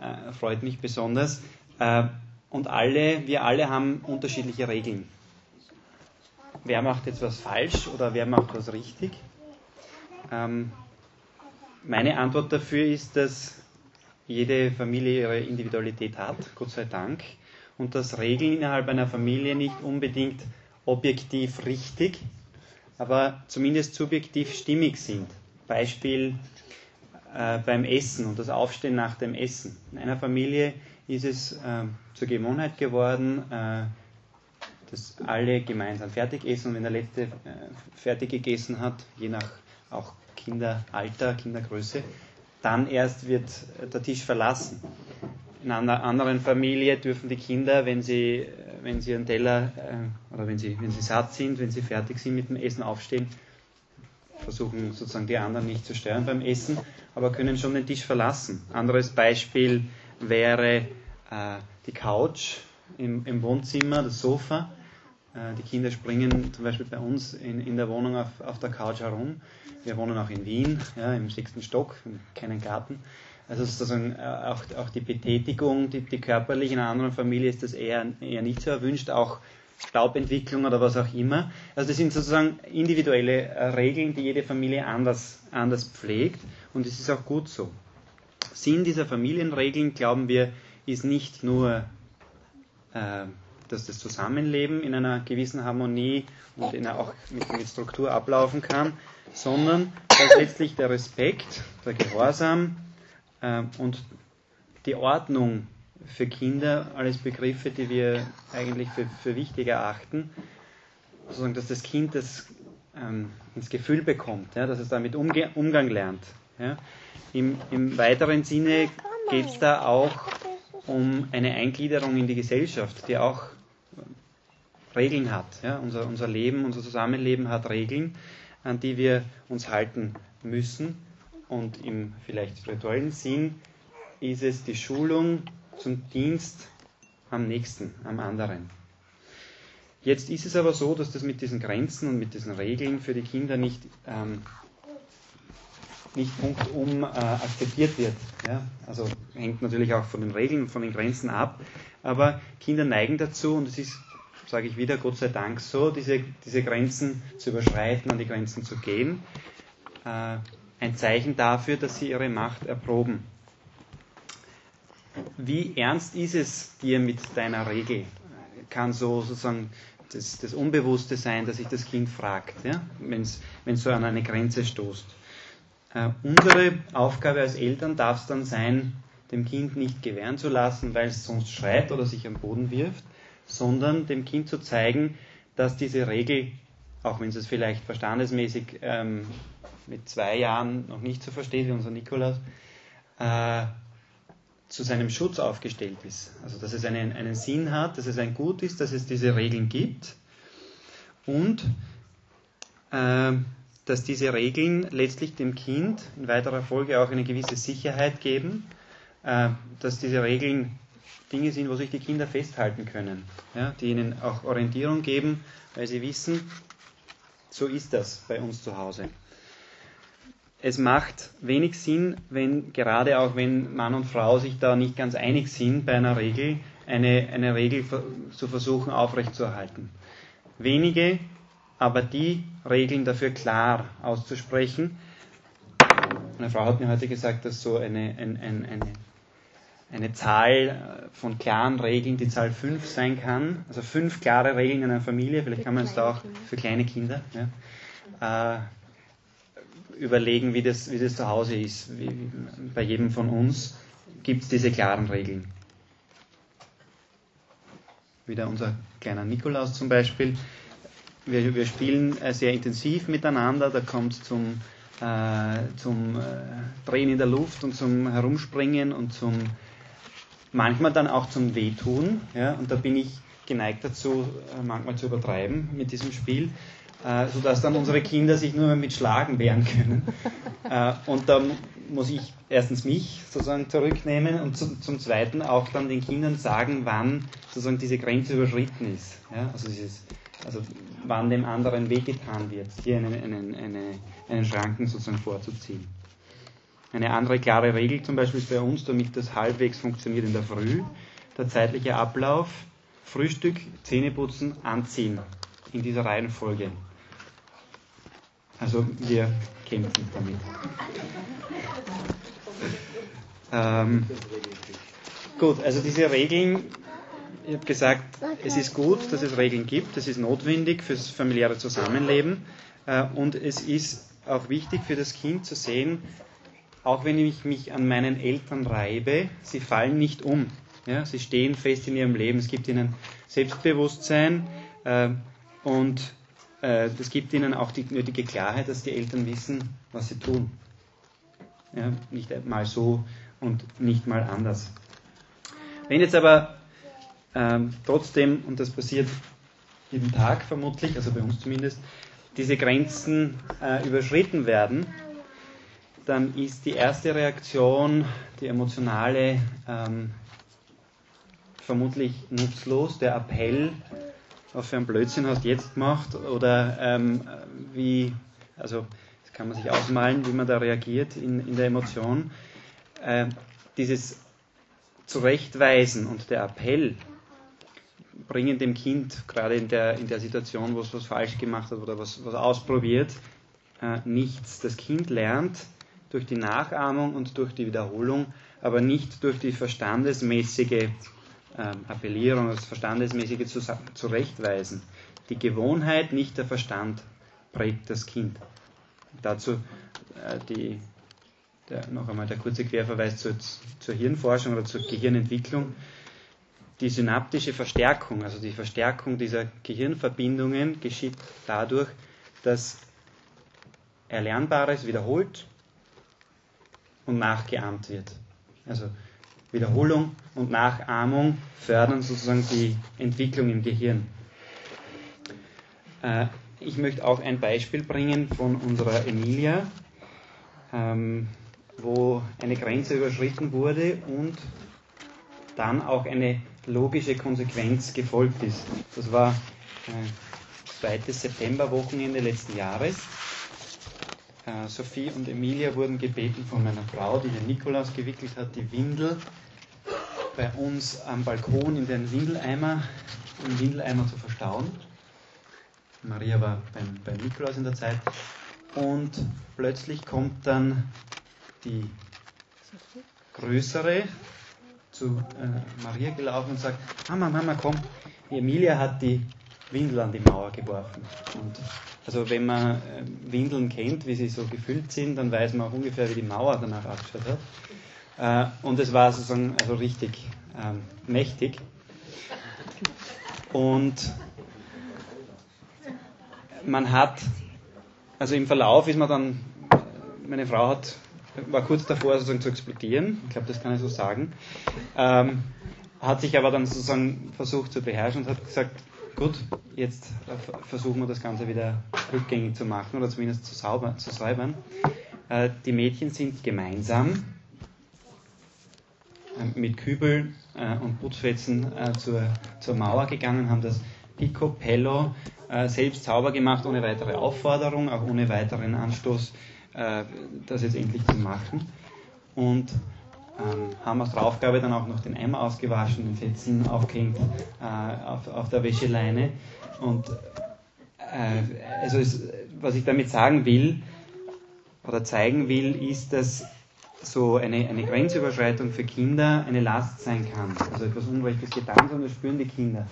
äh, freut mich besonders. Äh, und alle, wir alle haben unterschiedliche Regeln. Wer macht jetzt was falsch oder wer macht was richtig? Ähm, meine Antwort dafür ist, dass jede Familie ihre Individualität hat, Gott sei Dank, und dass Regeln innerhalb einer Familie nicht unbedingt objektiv richtig aber zumindest subjektiv stimmig sind. Beispiel äh, beim Essen und das Aufstehen nach dem Essen. In einer Familie ist es äh, zur Gewohnheit geworden, äh, dass alle gemeinsam fertig essen und wenn der Letzte äh, fertig gegessen hat, je nach auch Kinderalter, Kindergröße, dann erst wird der Tisch verlassen. In einer anderen Familie dürfen die Kinder, wenn sie, wenn sie einen Teller äh, oder wenn sie, wenn sie satt sind, wenn sie fertig sind mit dem Essen, aufstehen, versuchen sozusagen die anderen nicht zu stören beim Essen, aber können schon den Tisch verlassen. Anderes Beispiel wäre äh, die Couch im, im, Wohnzimmer, das Sofa. Äh, die Kinder springen zum Beispiel bei uns in, in der Wohnung auf, auf, der Couch herum. Wir wohnen auch in Wien, ja, im sechsten Stock, keinen Garten. Also sozusagen äh, auch, auch die Betätigung, die, die körperliche, in einer anderen Familie ist das eher, eher nicht so erwünscht, auch Staubentwicklung oder was auch immer. Also das sind sozusagen individuelle äh, Regeln, die jede Familie anders, anders pflegt und es ist auch gut so. Sinn dieser Familienregeln, glauben wir, ist nicht nur, äh, dass das Zusammenleben in einer gewissen Harmonie und in einer, auch mit, mit Struktur ablaufen kann, sondern dass letztlich der Respekt, der Gehorsam und die Ordnung für Kinder alles Begriffe, die wir eigentlich für, für wichtig erachten, sozusagen, dass das Kind das ähm, ins Gefühl bekommt, ja, dass es damit Umge Umgang lernt. Ja. Im, Im weiteren Sinne geht es da auch um eine Eingliederung in die Gesellschaft, die auch Regeln hat. Ja. Unser, unser Leben, unser Zusammenleben hat Regeln, an die wir uns halten müssen. Und im vielleicht spirituellen Sinn ist es die Schulung zum Dienst am Nächsten, am anderen. Jetzt ist es aber so, dass das mit diesen Grenzen und mit diesen Regeln für die Kinder nicht, ähm, nicht punktum äh, akzeptiert wird. Ja? Also hängt natürlich auch von den Regeln und von den Grenzen ab. Aber Kinder neigen dazu, und es ist, sage ich wieder, Gott sei Dank so, diese, diese Grenzen zu überschreiten, an die Grenzen zu gehen. Äh, ein Zeichen dafür, dass sie ihre Macht erproben wie ernst ist es dir mit deiner Regel? Kann so sozusagen das, das Unbewusste sein, dass sich das Kind fragt, ja? wenn es so an eine Grenze stoßt. Äh, unsere Aufgabe als Eltern darf es dann sein, dem Kind nicht gewähren zu lassen, weil es sonst schreit oder sich am Boden wirft, sondern dem Kind zu zeigen, dass diese Regel, auch wenn es es vielleicht verstandesmäßig ähm, mit zwei Jahren noch nicht so versteht wie unser Nikolaus, äh, zu seinem Schutz aufgestellt ist. Also dass es einen, einen Sinn hat, dass es ein Gut ist, dass es diese Regeln gibt und äh, dass diese Regeln letztlich dem Kind in weiterer Folge auch eine gewisse Sicherheit geben, äh, dass diese Regeln Dinge sind, wo sich die Kinder festhalten können, ja, die ihnen auch Orientierung geben, weil sie wissen, so ist das bei uns zu Hause es macht wenig Sinn, wenn gerade auch wenn Mann und Frau sich da nicht ganz einig sind bei einer Regel, eine, eine Regel zu versuchen aufrechtzuerhalten. Wenige, aber die Regeln dafür klar auszusprechen. Eine Frau hat mir heute gesagt, dass so eine, ein, ein, eine, eine Zahl von klaren Regeln die Zahl 5 sein kann. Also fünf klare Regeln in einer Familie, vielleicht kann man es da auch für kleine Kinder. Ja. Äh, überlegen, wie das, wie das zu Hause ist. Wie, bei jedem von uns gibt es diese klaren Regeln. Wieder unser kleiner Nikolaus zum Beispiel. Wir, wir spielen äh, sehr intensiv miteinander. Da kommt zum, äh, zum äh, Drehen in der Luft und zum Herumspringen und zum manchmal dann auch zum Wehtun. Ja? Und da bin ich geneigt dazu, äh, manchmal zu übertreiben mit diesem Spiel äh, sodass dann unsere Kinder sich nur mehr mit Schlagen wehren können. Äh, und da muss ich erstens mich sozusagen zurücknehmen und zum, zum Zweiten auch dann den Kindern sagen, wann sozusagen diese Grenze überschritten ist. Ja? Also, dieses, also wann dem anderen wehgetan wird, hier einen, einen, eine, einen Schranken sozusagen vorzuziehen. Eine andere klare Regel zum Beispiel ist bei uns, damit das halbwegs funktioniert in der Früh, der zeitliche Ablauf, Frühstück, Zähneputzen, Anziehen in dieser Reihenfolge. Also wir kämpfen damit. Ähm, gut, also diese Regeln, ich habe gesagt, es ist gut, dass es Regeln gibt, es ist notwendig fürs familiäre Zusammenleben. Äh, und es ist auch wichtig für das Kind zu sehen, auch wenn ich mich an meinen Eltern reibe, sie fallen nicht um. Ja, sie stehen fest in ihrem Leben. Es gibt ihnen Selbstbewusstsein äh, und das gibt ihnen auch die nötige Klarheit, dass die Eltern wissen, was sie tun. Ja, nicht mal so und nicht mal anders. Wenn jetzt aber ähm, trotzdem, und das passiert jeden Tag vermutlich, also bei uns zumindest, diese Grenzen äh, überschritten werden, dann ist die erste Reaktion, die emotionale, ähm, vermutlich nutzlos. Der Appell, was für ein Blödsinn hast du jetzt gemacht oder ähm, wie, also das kann man sich ausmalen, wie man da reagiert in, in der Emotion. Äh, dieses Zurechtweisen und der Appell bringen dem Kind, gerade in der, in der Situation, wo es was falsch gemacht hat oder was, was ausprobiert, äh, nichts. Das Kind lernt durch die Nachahmung und durch die Wiederholung, aber nicht durch die verstandesmäßige äh, Appellierung, das verstandesmäßige Zurechtweisen. Die Gewohnheit, nicht der Verstand, prägt das Kind. Dazu äh, die, der, noch einmal der kurze Querverweis zur, zur Hirnforschung oder zur Gehirnentwicklung die synaptische Verstärkung, also die Verstärkung dieser Gehirnverbindungen geschieht dadurch, dass Erlernbares wiederholt und nachgeahmt wird. Also Wiederholung und Nachahmung fördern sozusagen die Entwicklung im Gehirn. Äh, ich möchte auch ein Beispiel bringen von unserer Emilia, ähm, wo eine Grenze überschritten wurde und dann auch eine logische Konsequenz gefolgt ist. Das war äh, zweites Septemberwochenende letzten Jahres. Äh, Sophie und Emilia wurden gebeten von meiner Frau, die den Nikolaus gewickelt hat, die Windel bei uns am Balkon in den Windeleimer, im Windeleimer zu verstauen. Maria war beim, beim Nikolaus in der Zeit. Und plötzlich kommt dann die größere zu äh, Maria gelaufen und sagt, Mama, Mama, komm, die Emilia hat die Windel an die Mauer geworfen. Und also wenn man äh, Windeln kennt, wie sie so gefüllt sind, dann weiß man auch ungefähr, wie die Mauer danach ausgeschaut hat. Äh, und es war sozusagen also richtig ähm, mächtig. Und man hat, also im Verlauf ist man dann, meine Frau hat war kurz davor sozusagen zu explodieren, ich glaube, das kann ich so sagen, ähm, hat sich aber dann sozusagen versucht zu beherrschen und hat gesagt, gut, jetzt versuchen wir das Ganze wieder rückgängig zu machen oder zumindest zu, sauber, zu säubern. Äh, die Mädchen sind gemeinsam mit Kübel äh, und Putzfetzen äh, zur, zur Mauer gegangen, haben das Picopello äh, selbst sauber gemacht, ohne weitere Aufforderung, auch ohne weiteren Anstoß äh, das jetzt endlich zu machen. Und ähm, haben aus der Aufgabe dann auch noch den Eimer ausgewaschen, den Fetzen aufgehängt äh, auf, auf der Wäscheleine. Und äh, also es, was ich damit sagen will oder zeigen will, ist, dass so eine, eine Grenzüberschreitung für Kinder eine Last sein kann. Also etwas Unrechtes getan, sondern das spüren die Kinder.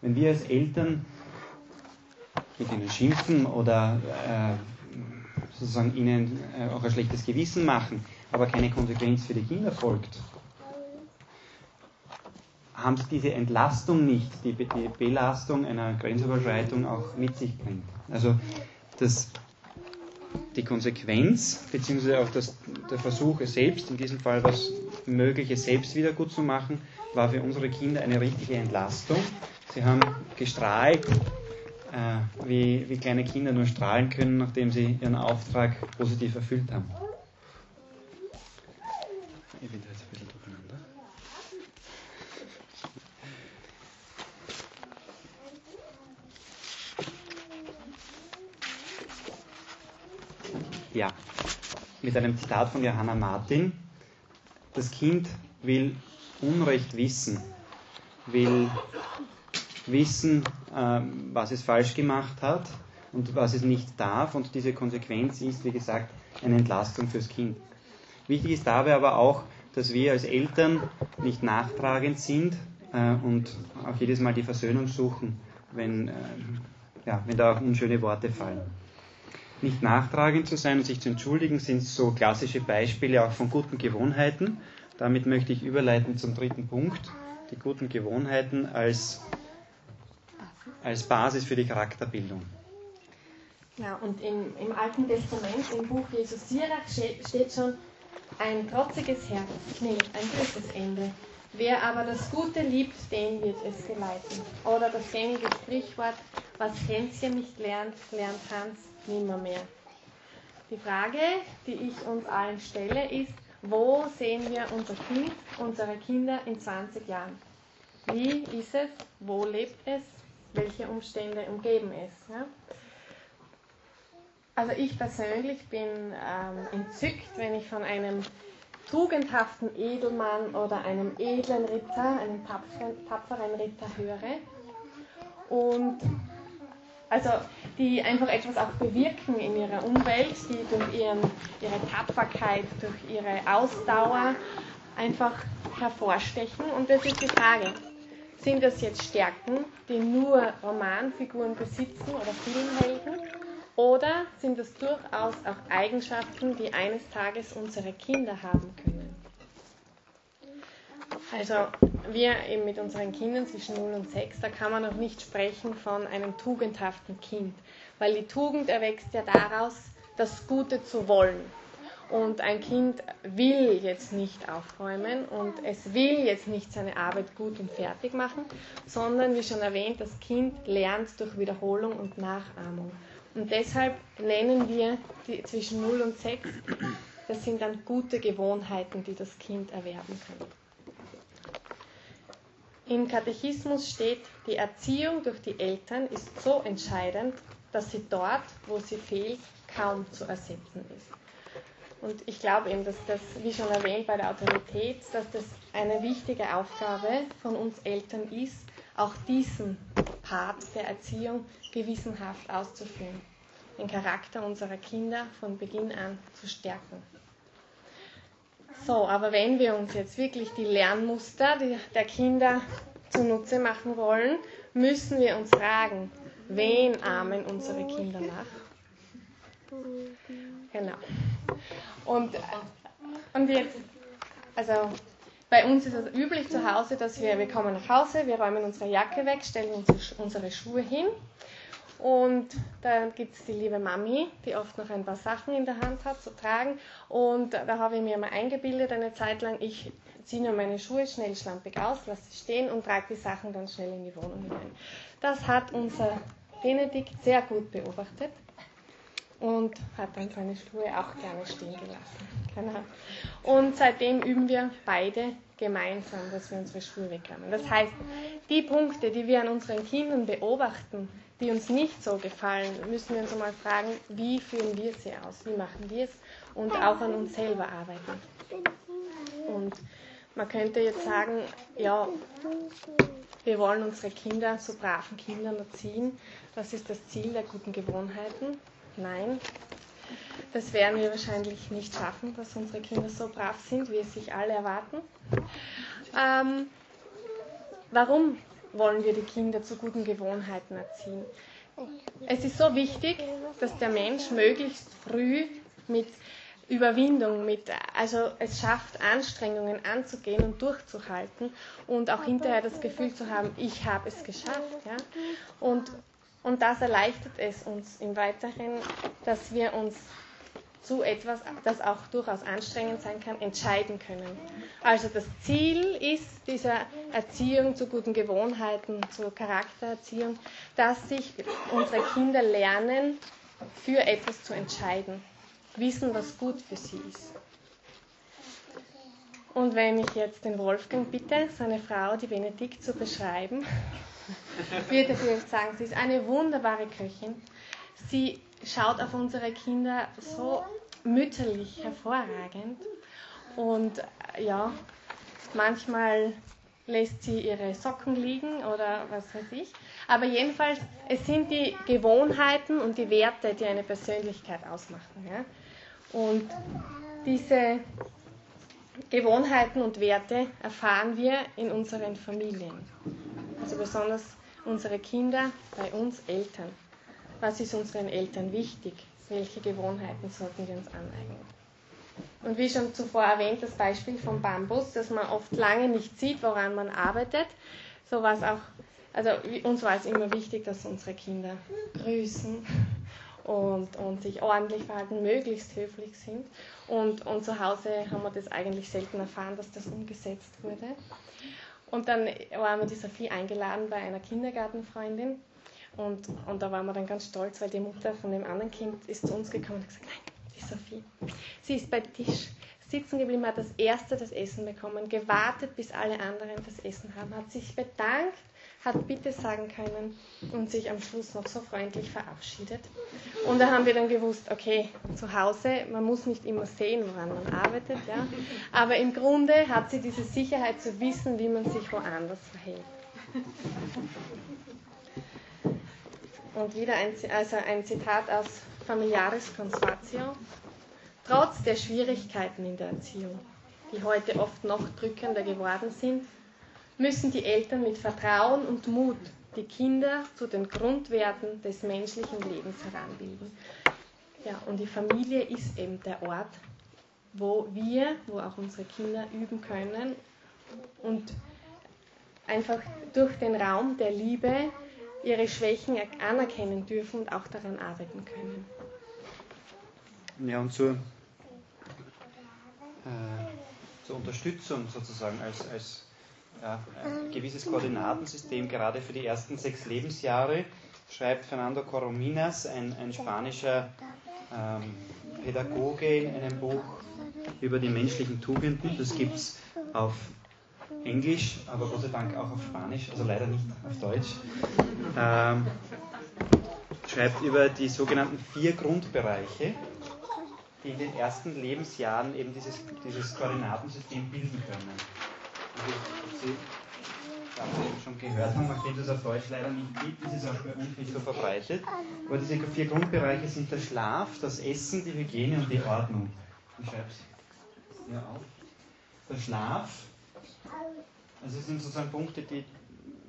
Wenn wir als Eltern mit ihnen schimpfen oder äh, sozusagen ihnen äh, auch ein schlechtes Gewissen machen, aber keine Konsequenz für die Kinder folgt, haben sie diese Entlastung nicht, die, die Belastung einer Grenzüberschreitung auch mit sich bringt. Also das, die Konsequenz, beziehungsweise auch das, der Versuch, selbst, in diesem Fall was Mögliches selbst wieder gut zu machen, war für unsere Kinder eine richtige Entlastung. Sie haben gestrahlt, äh, wie, wie kleine Kinder nur strahlen können, nachdem sie ihren Auftrag positiv erfüllt haben. Ich bin da jetzt ein bisschen durcheinander. Ja, mit einem Zitat von Johanna Martin. Das Kind will Unrecht wissen, will wissen, ähm, was es falsch gemacht hat und was es nicht darf. Und diese Konsequenz ist, wie gesagt, eine Entlastung fürs Kind. Wichtig ist dabei aber auch, dass wir als Eltern nicht nachtragend sind äh, und auch jedes Mal die Versöhnung suchen, wenn, äh, ja, wenn da auch unschöne Worte fallen. Nicht nachtragend zu sein und sich zu entschuldigen, sind so klassische Beispiele auch von guten Gewohnheiten. Damit möchte ich überleiten zum dritten Punkt, die guten Gewohnheiten als, als Basis für die Charakterbildung. Ja, und im, im Alten Testament, im Buch Jesus Sirach, steht schon, ein trotziges Herz knillt ein gutes Ende. Wer aber das Gute liebt, den wird es geleiten. Oder das gängige Sprichwort, was Hänschen nicht lernt, lernt Hans nimmermehr. Die Frage, die ich uns allen stelle, ist, wo sehen wir unser Kind, unsere Kinder in 20 Jahren? Wie ist es? Wo lebt es? Welche Umstände umgeben es? Ja? Also ich persönlich bin ähm, entzückt, wenn ich von einem tugendhaften Edelmann oder einem edlen Ritter, einem tapferen, tapferen Ritter höre. Und also die einfach etwas auch bewirken in ihrer Umwelt, die durch ihren, ihre Tapferkeit, durch ihre Ausdauer einfach hervorstechen. Und das ist die Frage, sind das jetzt Stärken, die nur Romanfiguren besitzen oder Filmhelden? Oder sind das durchaus auch Eigenschaften, die eines Tages unsere Kinder haben können? Also wir eben mit unseren Kindern zwischen 0 und 6, da kann man noch nicht sprechen von einem tugendhaften Kind, weil die Tugend erwächst ja daraus, das Gute zu wollen. Und ein Kind will jetzt nicht aufräumen und es will jetzt nicht seine Arbeit gut und fertig machen, sondern wie schon erwähnt, das Kind lernt durch Wiederholung und Nachahmung. Und deshalb nennen wir die zwischen 0 und 6, das sind dann gute Gewohnheiten, die das Kind erwerben kann. Im Katechismus steht, die Erziehung durch die Eltern ist so entscheidend, dass sie dort, wo sie fehlt, kaum zu ersetzen ist. Und ich glaube eben, dass das, wie schon erwähnt bei der Autorität, dass das eine wichtige Aufgabe von uns Eltern ist, auch diesen Part der Erziehung gewissenhaft auszuführen, den Charakter unserer Kinder von Beginn an zu stärken. So, aber wenn wir uns jetzt wirklich die Lernmuster der Kinder zunutze machen wollen, müssen wir uns fragen, wen ahmen unsere Kinder nach? Genau. Und, und jetzt, also bei uns ist es üblich zu Hause, dass wir, wir kommen nach Hause, wir räumen unsere Jacke weg, stellen unsere, unsere Schuhe hin und dann gibt es die liebe Mami, die oft noch ein paar Sachen in der Hand hat zu tragen. Und da habe ich mir mal eingebildet eine Zeit lang, ich ziehe nur meine Schuhe schnell schlampig aus, lasse sie stehen und trage die Sachen dann schnell in die Wohnung hinein. Das hat unser Benedikt sehr gut beobachtet und hat dann seine Schuhe auch gerne stehen gelassen. Genau. Und seitdem üben wir beide gemeinsam, dass wir unsere Schuhe wegräumen. Das heißt, die Punkte, die wir an unseren Kindern beobachten, die uns nicht so gefallen, müssen wir uns einmal fragen, wie führen wir sie aus, wie machen wir es und auch an uns selber arbeiten. Und man könnte jetzt sagen, ja, wir wollen unsere Kinder zu braven Kindern erziehen. Das ist das Ziel der guten Gewohnheiten. Nein, das werden wir wahrscheinlich nicht schaffen, dass unsere Kinder so brav sind, wie es sich alle erwarten. Ähm, warum wollen wir die Kinder zu guten Gewohnheiten erziehen? Es ist so wichtig, dass der Mensch möglichst früh mit Überwindung, mit, also es schafft, Anstrengungen anzugehen und durchzuhalten und auch hinterher das Gefühl zu haben, ich habe es geschafft. Ja? Und, und das erleichtert es uns im Weiteren, dass wir uns zu etwas, das auch durchaus anstrengend sein kann, entscheiden können. Also das Ziel ist dieser Erziehung zu guten Gewohnheiten, zur Charaktererziehung, dass sich unsere Kinder lernen, für etwas zu entscheiden wissen, was gut für sie ist. Und wenn ich jetzt den Wolfgang bitte, seine Frau, die Benedikt, zu beschreiben, wird er vielleicht sagen, sie ist eine wunderbare Köchin. Sie schaut auf unsere Kinder so mütterlich hervorragend. Und äh, ja, manchmal lässt sie ihre Socken liegen oder was weiß ich. Aber jedenfalls, es sind die Gewohnheiten und die Werte, die eine Persönlichkeit ausmachen. Ja? Und diese Gewohnheiten und Werte erfahren wir in unseren Familien. Also besonders unsere Kinder bei uns Eltern. Was ist unseren Eltern wichtig? welche Gewohnheiten sollten wir uns aneignen. Und wie schon zuvor erwähnt, das Beispiel vom Bambus, dass man oft lange nicht sieht, woran man arbeitet. So war es auch, also uns war es immer wichtig, dass unsere Kinder grüßen und, und sich ordentlich verhalten, möglichst höflich sind. Und, und zu Hause haben wir das eigentlich selten erfahren, dass das umgesetzt wurde. Und dann waren wir die Sophie eingeladen bei einer Kindergartenfreundin. Und, und da waren wir dann ganz stolz, weil die Mutter von dem anderen Kind ist zu uns gekommen und hat gesagt, nein, die Sophie, sie ist beim Tisch sitzen geblieben, hat das erste das Essen bekommen, gewartet, bis alle anderen das Essen haben, hat sich bedankt hat Bitte sagen können und sich am Schluss noch so freundlich verabschiedet. Und da haben wir dann gewusst, okay, zu Hause, man muss nicht immer sehen, woran man arbeitet, ja, aber im Grunde hat sie diese Sicherheit zu wissen, wie man sich woanders verhält. Und wieder ein, also ein Zitat aus Familiaris Consortio. Trotz der Schwierigkeiten in der Erziehung, die heute oft noch drückender geworden sind, müssen die Eltern mit Vertrauen und Mut die Kinder zu den Grundwerten des menschlichen Lebens heranbilden. Ja, und die Familie ist eben der Ort, wo wir, wo auch unsere Kinder üben können und einfach durch den Raum der Liebe ihre Schwächen anerkennen dürfen und auch daran arbeiten können. Ja, und zur, äh, zur Unterstützung sozusagen als, als ja, gewisses Koordinatensystem, gerade für die ersten sechs Lebensjahre, schreibt Fernando Corominas, ein, ein spanischer ähm, Pädagoge, in einem Buch über die menschlichen Tugenden. Das gibt es auf Englisch, aber Gott sei Dank auch auf Spanisch, also leider nicht auf Deutsch. Ähm, schreibt über die sogenannten vier Grundbereiche, die in den ersten Lebensjahren eben dieses, dieses Koordinatensystem bilden können. Sie schon gehört haben, nachdem es auf Deutsch leider nicht gibt, ist es auch bei uns nicht so verbreitet. Aber diese vier Grundbereiche sind der Schlaf, das Essen, die Hygiene und die Ordnung. Ich schreibe es hier auf. Der Schlaf, also es sind sozusagen Punkte, die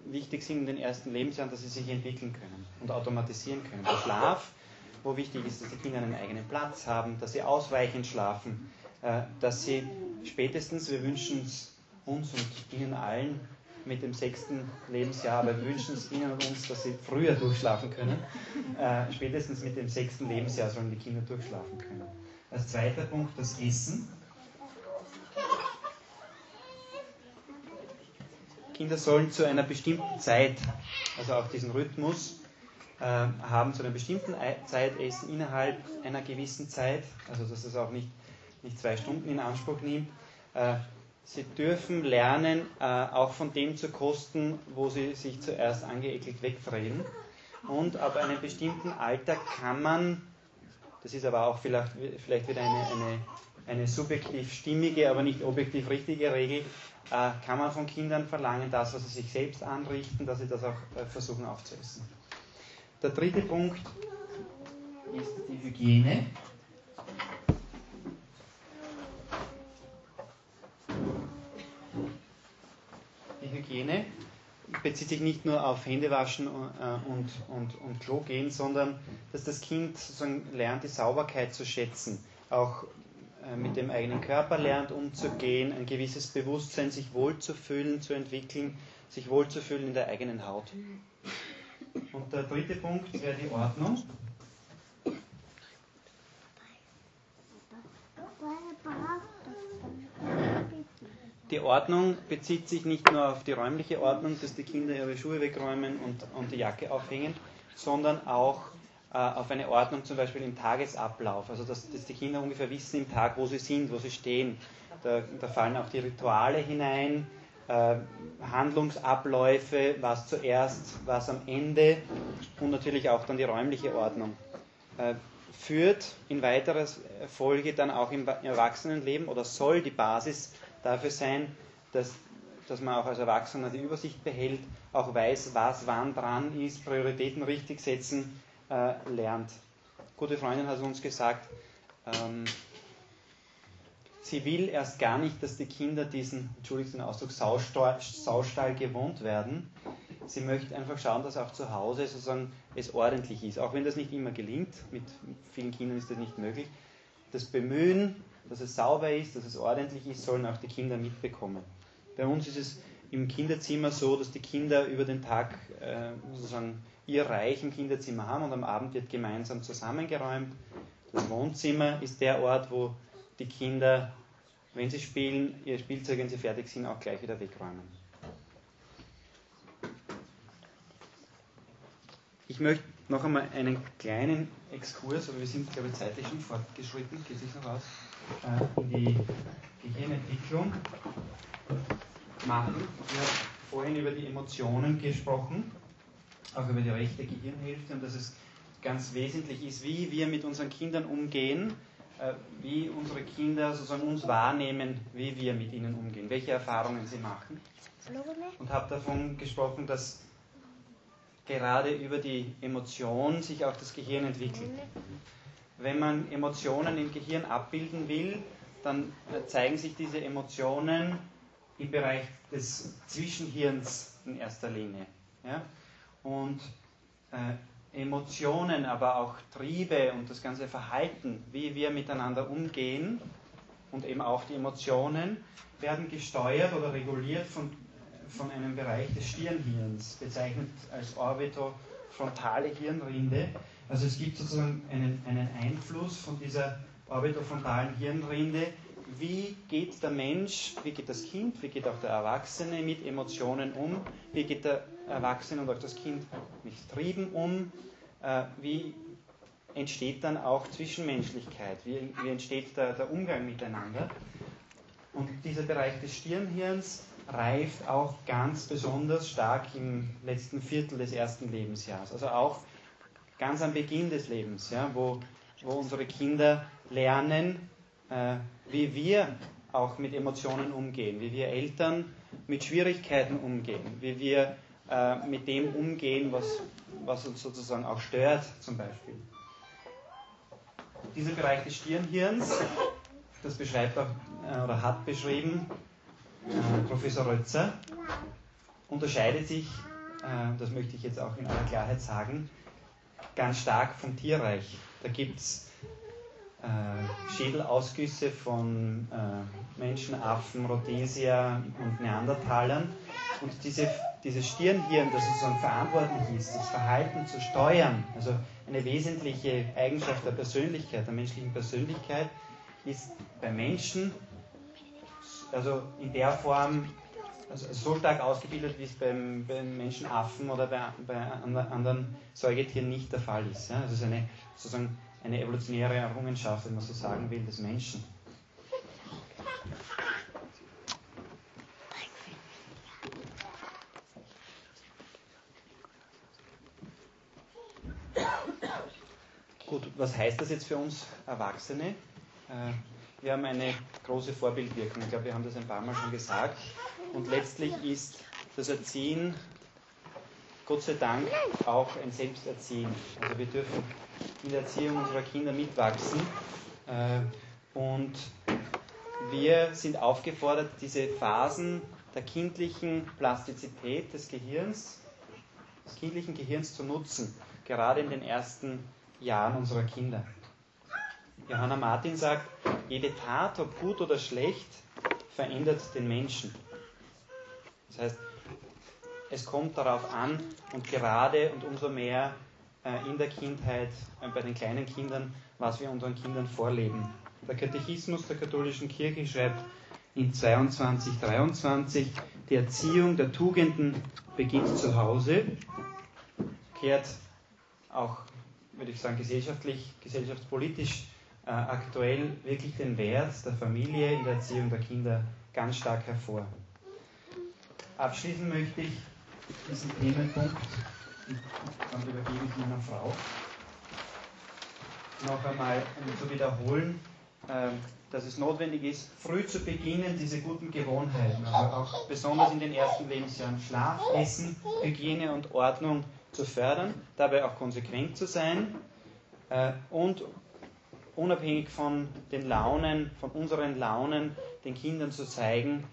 wichtig sind in den ersten Lebensjahren, dass sie sich entwickeln können und automatisieren können. Der Schlaf, wo wichtig ist, dass die Kinder einen eigenen Platz haben, dass sie ausweichend schlafen, äh, dass sie spätestens, wir wünschen es uns und Ihnen allen mit dem sechsten Lebensjahr, aber wir wünschen es Ihnen und uns, dass Sie früher durchschlafen können. Äh, spätestens mit dem sechsten Lebensjahr sollen die Kinder durchschlafen können. Als zweiter Punkt das Essen. Kinder sollen zu einer bestimmten Zeit, also auch diesen Rhythmus, äh, haben zu einer bestimmten Zeit essen innerhalb einer gewissen Zeit, also dass es auch nicht, nicht zwei Stunden in Anspruch nimmt. Äh, Sie dürfen lernen, äh, auch von dem zu kosten, wo Sie sich zuerst angeekelt wegfreien. Und ab einem bestimmten Alter kann man, das ist aber auch vielleicht, vielleicht wieder eine, eine, eine subjektiv stimmige, aber nicht objektiv richtige Regel, äh, kann man von Kindern verlangen, das, was sie sich selbst anrichten, dass sie das auch äh, versuchen aufzuessen. Der dritte Punkt ist die Hygiene. Hygiene bezieht sich nicht nur auf Händewaschen äh, und, und, und Klo gehen, sondern dass das Kind sozusagen lernt, die Sauberkeit zu schätzen, auch mit dem eigenen Körper lernt umzugehen, ein gewisses Bewusstsein, sich wohlzufühlen, zu entwickeln, sich wohlzufühlen in der eigenen Haut. Und der dritte Punkt wäre die Ordnung. die Ordnung bezieht sich nicht nur auf die räumliche Ordnung, dass die Kinder ihre Schuhe wegräumen und, und die Jacke aufhängen, sondern auch äh, auf eine Ordnung zum Beispiel im Tagesablauf. Also dass, dass, die Kinder ungefähr wissen im Tag, wo sie sind, wo sie stehen. Da, da fallen auch die Rituale hinein, äh, Handlungsabläufe, was zuerst, was am Ende und natürlich auch dann die räumliche Ordnung. Äh, führt in weiterer Folge dann auch im Erwachsenenleben oder soll die Basis dafür sein, dass, dass man auch als Erwachsener die Übersicht behält, auch weiß, was wann dran ist, Prioritäten richtig setzen äh, lernt. Gute Freundin hat uns gesagt, ähm, sie will erst gar nicht, dass die Kinder diesen, entschuldigt den Ausdruck, Saustall, Saustall gewohnt werden, sie möchte einfach schauen, dass auch zu Hause sozusagen es ordentlich ist. Auch wenn das nicht immer gelingt, mit vielen Kindern ist das nicht möglich. Das Bemühen, dass es sauber ist, dass es ordentlich ist, sollen auch die Kinder mitbekommen. Bei uns ist es im Kinderzimmer so, dass die Kinder über den Tag äh, sozusagen ihr Reich im Kinderzimmer haben und am Abend wird gemeinsam zusammengeräumt. Das Wohnzimmer ist der Ort, wo die Kinder, wenn sie spielen, ihr Spielzeug, wenn sie fertig sind, auch gleich wieder wegräumen. Ich möchte noch einmal einen kleinen Exkurs, aber wir sind, glaube ich, zeitlich schon fortgeschritten, geht sich noch aus, äh, in die Gehirnentwicklung machen. Wir haben vorhin über die Emotionen gesprochen, auch über die rechte Gehirnhälfte und dass es ganz wesentlich ist, wie wir mit unseren Kindern umgehen, äh, wie unsere Kinder sozusagen uns wahrnehmen, wie wir mit ihnen umgehen, welche Erfahrungen sie machen. Und habe davon gesprochen, dass gerade über die Emotion sich auch das Gehirn entwickelt. Wenn man Emotionen im Gehirn abbilden will, dann äh, zeigen sich diese Emotionen im Bereich des Zwischenhirns in erster Linie. Ja? Und äh, Emotionen, aber auch Triebe und das ganze Verhalten, wie wir miteinander umgehen und eben auch die Emotionen, werden gesteuert oder reguliert von, von einem Bereich des Stirnhirns, bezeichnet als orbitofrontale Hirnrinde. Also es gibt sozusagen einen, einen Einfluss von dieser orbitofrontalen Hirnrinde, wie geht der Mensch, wie geht das Kind, wie geht auch der Erwachsene mit Emotionen um, wie geht der Erwachsene und auch das Kind mit Trieben um, äh, wie entsteht dann auch Zwischenmenschlichkeit, wie, wie entsteht der, der Umgang miteinander. Und dieser Bereich des Stirnhirns reift auch ganz besonders stark im letzten Viertel des ersten Lebensjahres. Also auch ganz am Beginn des Lebens, ja, wo, wo unsere Kinder lernen, wie wir auch mit Emotionen umgehen, wie wir Eltern mit Schwierigkeiten umgehen, wie wir äh, mit dem umgehen, was, was uns sozusagen auch stört, zum Beispiel. Dieser Bereich des Stirnhirns, das beschreibt auch, äh, oder hat beschrieben äh, Professor Rötzer, unterscheidet sich, äh, das möchte ich jetzt auch in aller Klarheit sagen, ganz stark vom Tierreich. Da gibt es äh, Schädelausgüsse von äh, Menschen, Affen, Rhodesia und Neandertalern. Und diese, dieses Stirnhirn, das sozusagen verantwortlich ist, das Verhalten zu steuern, also eine wesentliche Eigenschaft der Persönlichkeit, der menschlichen Persönlichkeit, ist bei Menschen, also in der Form, also so stark ausgebildet, wie es beim, beim Menschen, Affen oder bei, bei anderen Säugetieren nicht der Fall ist. Ja? Also es ist eine sozusagen eine evolutionäre Errungenschaft, wenn man so sagen will, des Menschen. Gut, was heißt das jetzt für uns Erwachsene? Äh, wir haben eine große Vorbildwirkung. Ich glaube, wir haben das ein paar Mal schon gesagt. Und letztlich ist das Erziehen Gott sei Dank auch ein Selbsterziehen. Also wir dürfen in der Erziehung unserer Kinder mitwachsen. Äh, und wir sind aufgefordert, diese Phasen der kindlichen Plastizität des Gehirns, des kindlichen Gehirns zu nutzen, gerade in den ersten Jahren unserer Kinder. Johanna Martin sagt, jede Tat, ob gut oder schlecht, verändert den Menschen. Das heißt, es kommt darauf an und gerade und umso mehr in der Kindheit, äh, bei den kleinen Kindern, was wir unseren Kindern vorleben. Der Katechismus der katholischen Kirche schreibt in 22, 23, die Erziehung der Tugenden beginnt zu Hause, kehrt auch, würde ich sagen, gesellschaftlich, gesellschaftspolitisch äh, aktuell wirklich den Wert der Familie in der Erziehung der Kinder ganz stark hervor. Abschließen möchte ich diesen Themenpunkt, dann übergebe ich meiner Frau, noch einmal um zu wiederholen, ähm, dass es notwendig ist, früh zu beginnen, diese guten Gewohnheiten, aber auch besonders in den ersten Lebensjahren Schlaf, Essen, Hygiene und Ordnung zu fördern, dabei auch konsequent zu sein äh, und unabhängig von den Launen, von unseren Launen, den Kindern zu zeigen,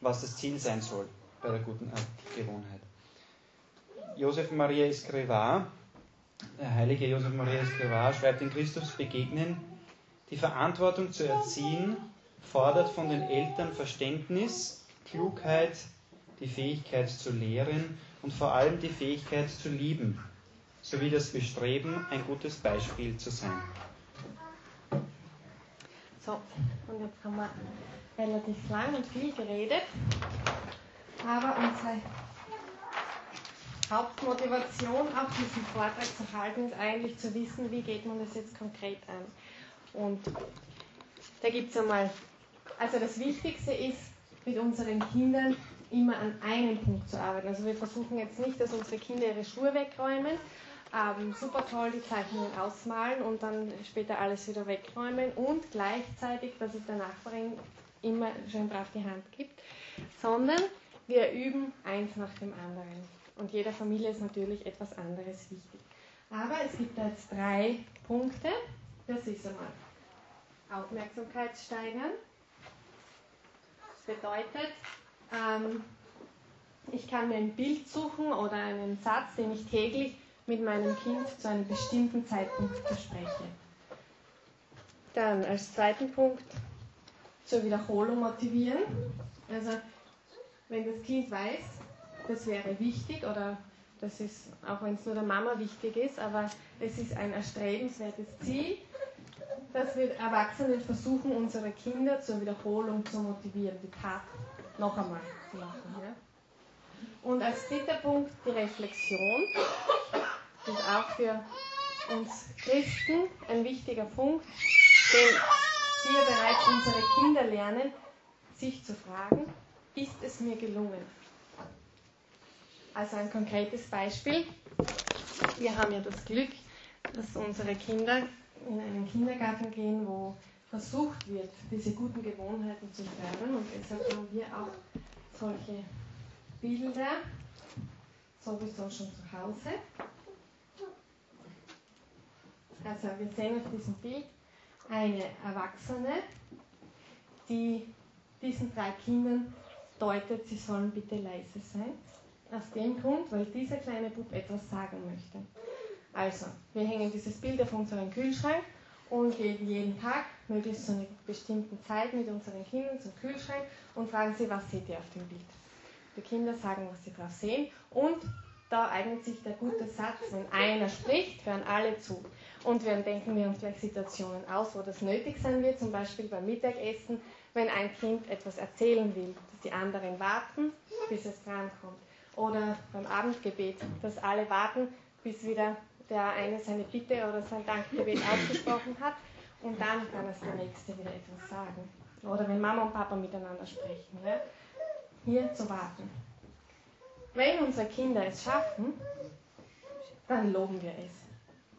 was das Ziel sein soll bei der guten Gewohnheit. Josef Maria Escrivá, der heilige Josef Maria Escrivá, schreibt in Christus begegnen, die Verantwortung zu erziehen fordert von den Eltern Verständnis, Klugheit, die Fähigkeit zu lehren und vor allem die Fähigkeit zu lieben, sowie das Bestreben, ein gutes Beispiel zu sein. So, und jetzt haben wir relativ lang und viel geredet, aber unsere Hauptmotivation, auch diesen Vortrag zu halten, ist eigentlich zu wissen, wie geht man das jetzt konkret an. Und da gibt es einmal, also das Wichtigste ist, mit unseren Kindern immer an einem Punkt zu arbeiten. Also wir versuchen jetzt nicht, dass unsere Kinder ihre Schuhe wegräumen, ähm, super toll die Zeichnungen ausmalen und dann später alles wieder wegräumen und gleichzeitig, dass es der Nachbarin immer schön brav die Hand gibt, sondern wir üben eins nach dem anderen. Und jeder Familie ist natürlich etwas anderes wichtig. Aber es gibt da jetzt drei Punkte. Das ist einmal Aufmerksamkeit steigern. Das bedeutet, ähm, ich kann mir ein Bild suchen oder einen Satz, den ich täglich mit meinem Kind zu einem bestimmten Zeitpunkt bespreche. Dann als zweiten Punkt zur Wiederholung motivieren. Also wenn das Kind weiß, das wäre wichtig oder das ist, auch wenn es nur der Mama wichtig ist, aber es ist ein erstrebenswertes Ziel, dass wir Erwachsenen versuchen, unsere Kinder zur Wiederholung zu motivieren, die Tat noch einmal zu machen. Ja? Und als dritter Punkt die Reflexion. Das ist auch für uns Christen ein wichtiger Punkt, denn wir bereits unsere Kinder lernen, sich zu fragen, ist es mir gelungen? Also ein konkretes Beispiel. Wir haben ja das Glück, dass unsere Kinder in einen Kindergarten gehen, wo versucht wird, diese guten Gewohnheiten zu fördern. Und deshalb haben wir auch solche Bilder sowieso schon zu Hause. Also wir sehen auf diesem Bild eine Erwachsene, die diesen drei Kindern deutet, sie sollen bitte leise sein. Aus dem Grund, weil dieser kleine Bub etwas sagen möchte. Also, wir hängen dieses Bild auf unseren Kühlschrank und gehen jeden Tag, möglichst zu einer bestimmten Zeit, mit unseren Kindern zum Kühlschrank und fragen sie, was seht ihr auf dem Bild. Die Kinder sagen, was sie drauf sehen und da eignet sich der gute Satz, wenn einer spricht, hören alle zu. Und dann denken wir uns gleich Situationen aus, wo das nötig sein wird, zum Beispiel beim Mittagessen, wenn ein Kind etwas erzählen will, dass die anderen warten, bis es drankommt. Oder beim Abendgebet, dass alle warten, bis wieder der eine seine Bitte oder sein Dankgebet ausgesprochen hat und dann kann es der Nächste wieder etwas sagen. Oder wenn Mama und Papa miteinander sprechen. Ja? Hier zu warten. Wenn unsere Kinder es schaffen, dann loben wir es.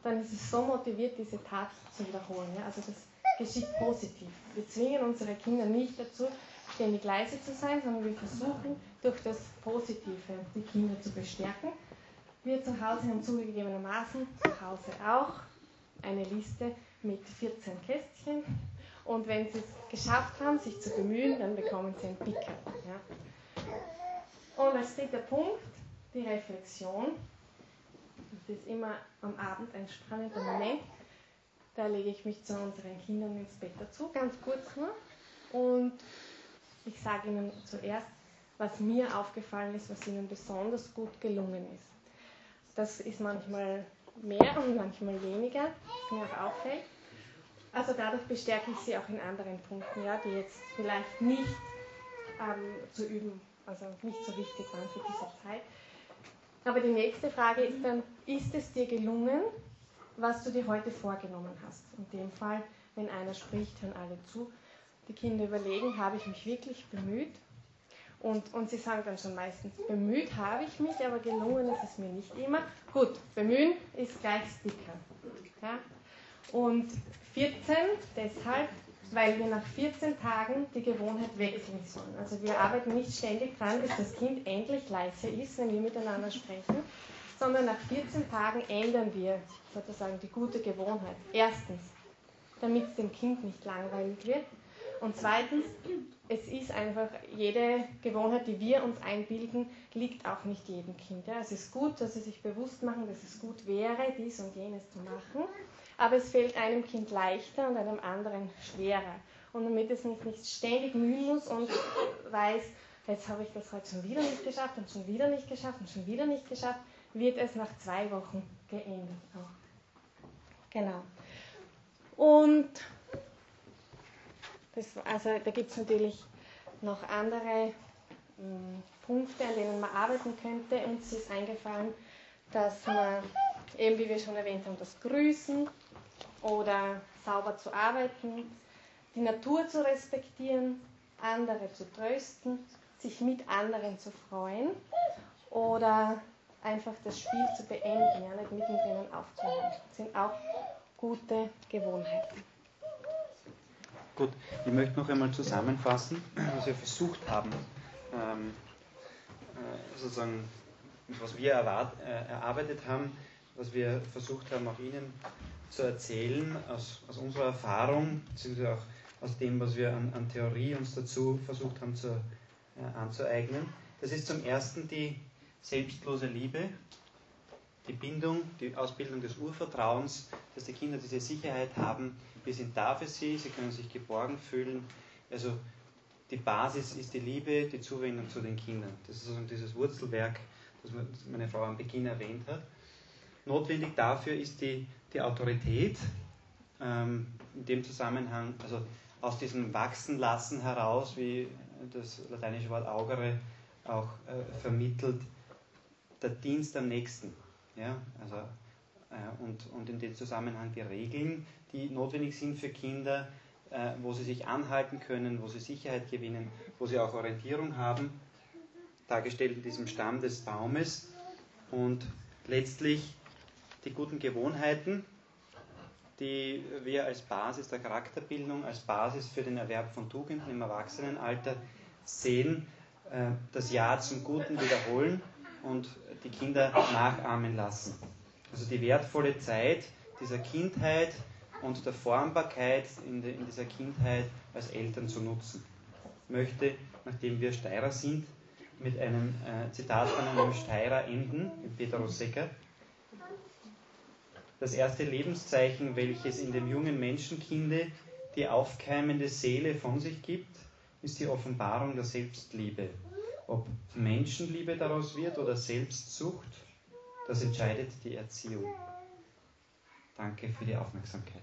Dann ist es so motiviert, diese Tat zu wiederholen. Ja? Also das geschieht positiv. Wir zwingen unsere Kinder nicht dazu, ständig leise zu sein, sondern wir versuchen durch das Positive die Kinder zu bestärken. Wir zu Hause haben zugegebenermaßen zu Hause auch eine Liste mit 14 Kästchen und wenn sie es geschafft haben, sich zu bemühen, dann bekommen sie ein Pickel. Ja. Und als dritter Punkt die Reflexion. Das ist immer am Abend ein spannender Moment. Da lege ich mich zu unseren Kindern ins Bett dazu, ganz kurz nur. Und ich sage Ihnen zuerst, was mir aufgefallen ist, was Ihnen besonders gut gelungen ist. Das ist manchmal mehr und manchmal weniger, was mir auch auffällt. Also dadurch bestärke ich Sie auch in anderen Punkten, ja, die jetzt vielleicht nicht ähm, zu üben, also nicht so wichtig waren für diese Zeit. Aber die nächste Frage ist dann, ist es dir gelungen, was du dir heute vorgenommen hast? In dem Fall, wenn einer spricht, hören alle zu. Die Kinder überlegen, habe ich mich wirklich bemüht? Und, und sie sagen dann schon meistens, bemüht habe ich mich, aber gelungen ist es mir nicht immer. Gut, bemühen ist gleich Sticker. Ja? Und 14 deshalb, weil wir nach 14 Tagen die Gewohnheit wechseln sollen. Also wir arbeiten nicht ständig dran, bis das Kind endlich leise ist, wenn wir miteinander sprechen, sondern nach 14 Tagen ändern wir sozusagen die gute Gewohnheit. Erstens, damit es dem Kind nicht langweilig wird Und zweitens, es ist einfach, jede Gewohnheit, die wir uns einbilden, liegt auch nicht jedem Kind. Ja. Es ist gut, dass sie sich bewusst machen, dass es gut wäre, dies und jenes zu machen, aber es fällt einem Kind leichter und einem anderen schwerer. Und damit es nicht, nicht ständig mühen muss und weiß, jetzt habe ich das heute schon wieder nicht geschafft und schon wieder nicht geschafft und schon wieder nicht geschafft, wird es nach zwei Wochen geändert. Genau. Und das, also da gibt es natürlich noch andere mh, hm, Punkte, an denen man arbeiten könnte. Uns ist eingefallen, dass man, eben wie wir schon erwähnt haben, das Grüßen oder sauber zu arbeiten, die Natur zu respektieren, andere zu trösten, sich mit anderen zu freuen oder einfach das Spiel zu beenden, ja, nicht mittendrin aufzuhören. Das sind auch gute Gewohnheiten. Gut, ich möchte noch einmal zusammenfassen, was wir versucht haben, ähm, äh, sozusagen, was wir erwart, äh, erarbeitet haben, was wir versucht haben, auch Ihnen zu erzählen, aus, aus unserer Erfahrung, beziehungsweise auch aus dem, was wir an, an Theorie uns dazu versucht haben zu, äh, anzueignen. Das ist zum ersten die selbstlose Liebe, die Bindung, die Ausbildung des Urvertrauens, dass die Kinder diese Sicherheit haben, wir sind da für sie, sie können sich geborgen fühlen. Also die Basis ist die Liebe, die Zuwendung zu den Kindern. Das ist also dieses Wurzelwerk, das meine Frau am Beginn erwähnt hat. Notwendig dafür ist die, die Autorität, ähm, in dem Zusammenhang, also aus diesem Wachsenlassen heraus, wie das lateinische Wort augere auch äh, vermittelt, der Dienst am Nächsten. Ja? Also, und, und in dem Zusammenhang die Regeln, die notwendig sind für Kinder, äh, wo sie sich anhalten können, wo sie Sicherheit gewinnen, wo sie auch Orientierung haben, dargestellt in diesem Stamm des Baumes. Und letztlich die guten Gewohnheiten, die wir als Basis der Charakterbildung, als Basis für den Erwerb von Tugenden im Erwachsenenalter sehen, äh, das Ja zum Guten wiederholen und die Kinder nachahmen lassen. Also die wertvolle Zeit dieser Kindheit, und der Formbarkeit in, de, in dieser Kindheit als Eltern zu nutzen. Ich möchte, nachdem wir Steirer sind, mit einem äh, Zitat von einem Steirer enden, Peter Rossecker. Das erste Lebenszeichen, welches in dem jungen Menschenkinde die aufkeimende Seele von sich gibt, ist die Offenbarung der Selbstliebe. Ob Menschenliebe daraus wird oder Selbstsucht, das entscheidet die Erziehung. Danke für die Aufmerksamkeit.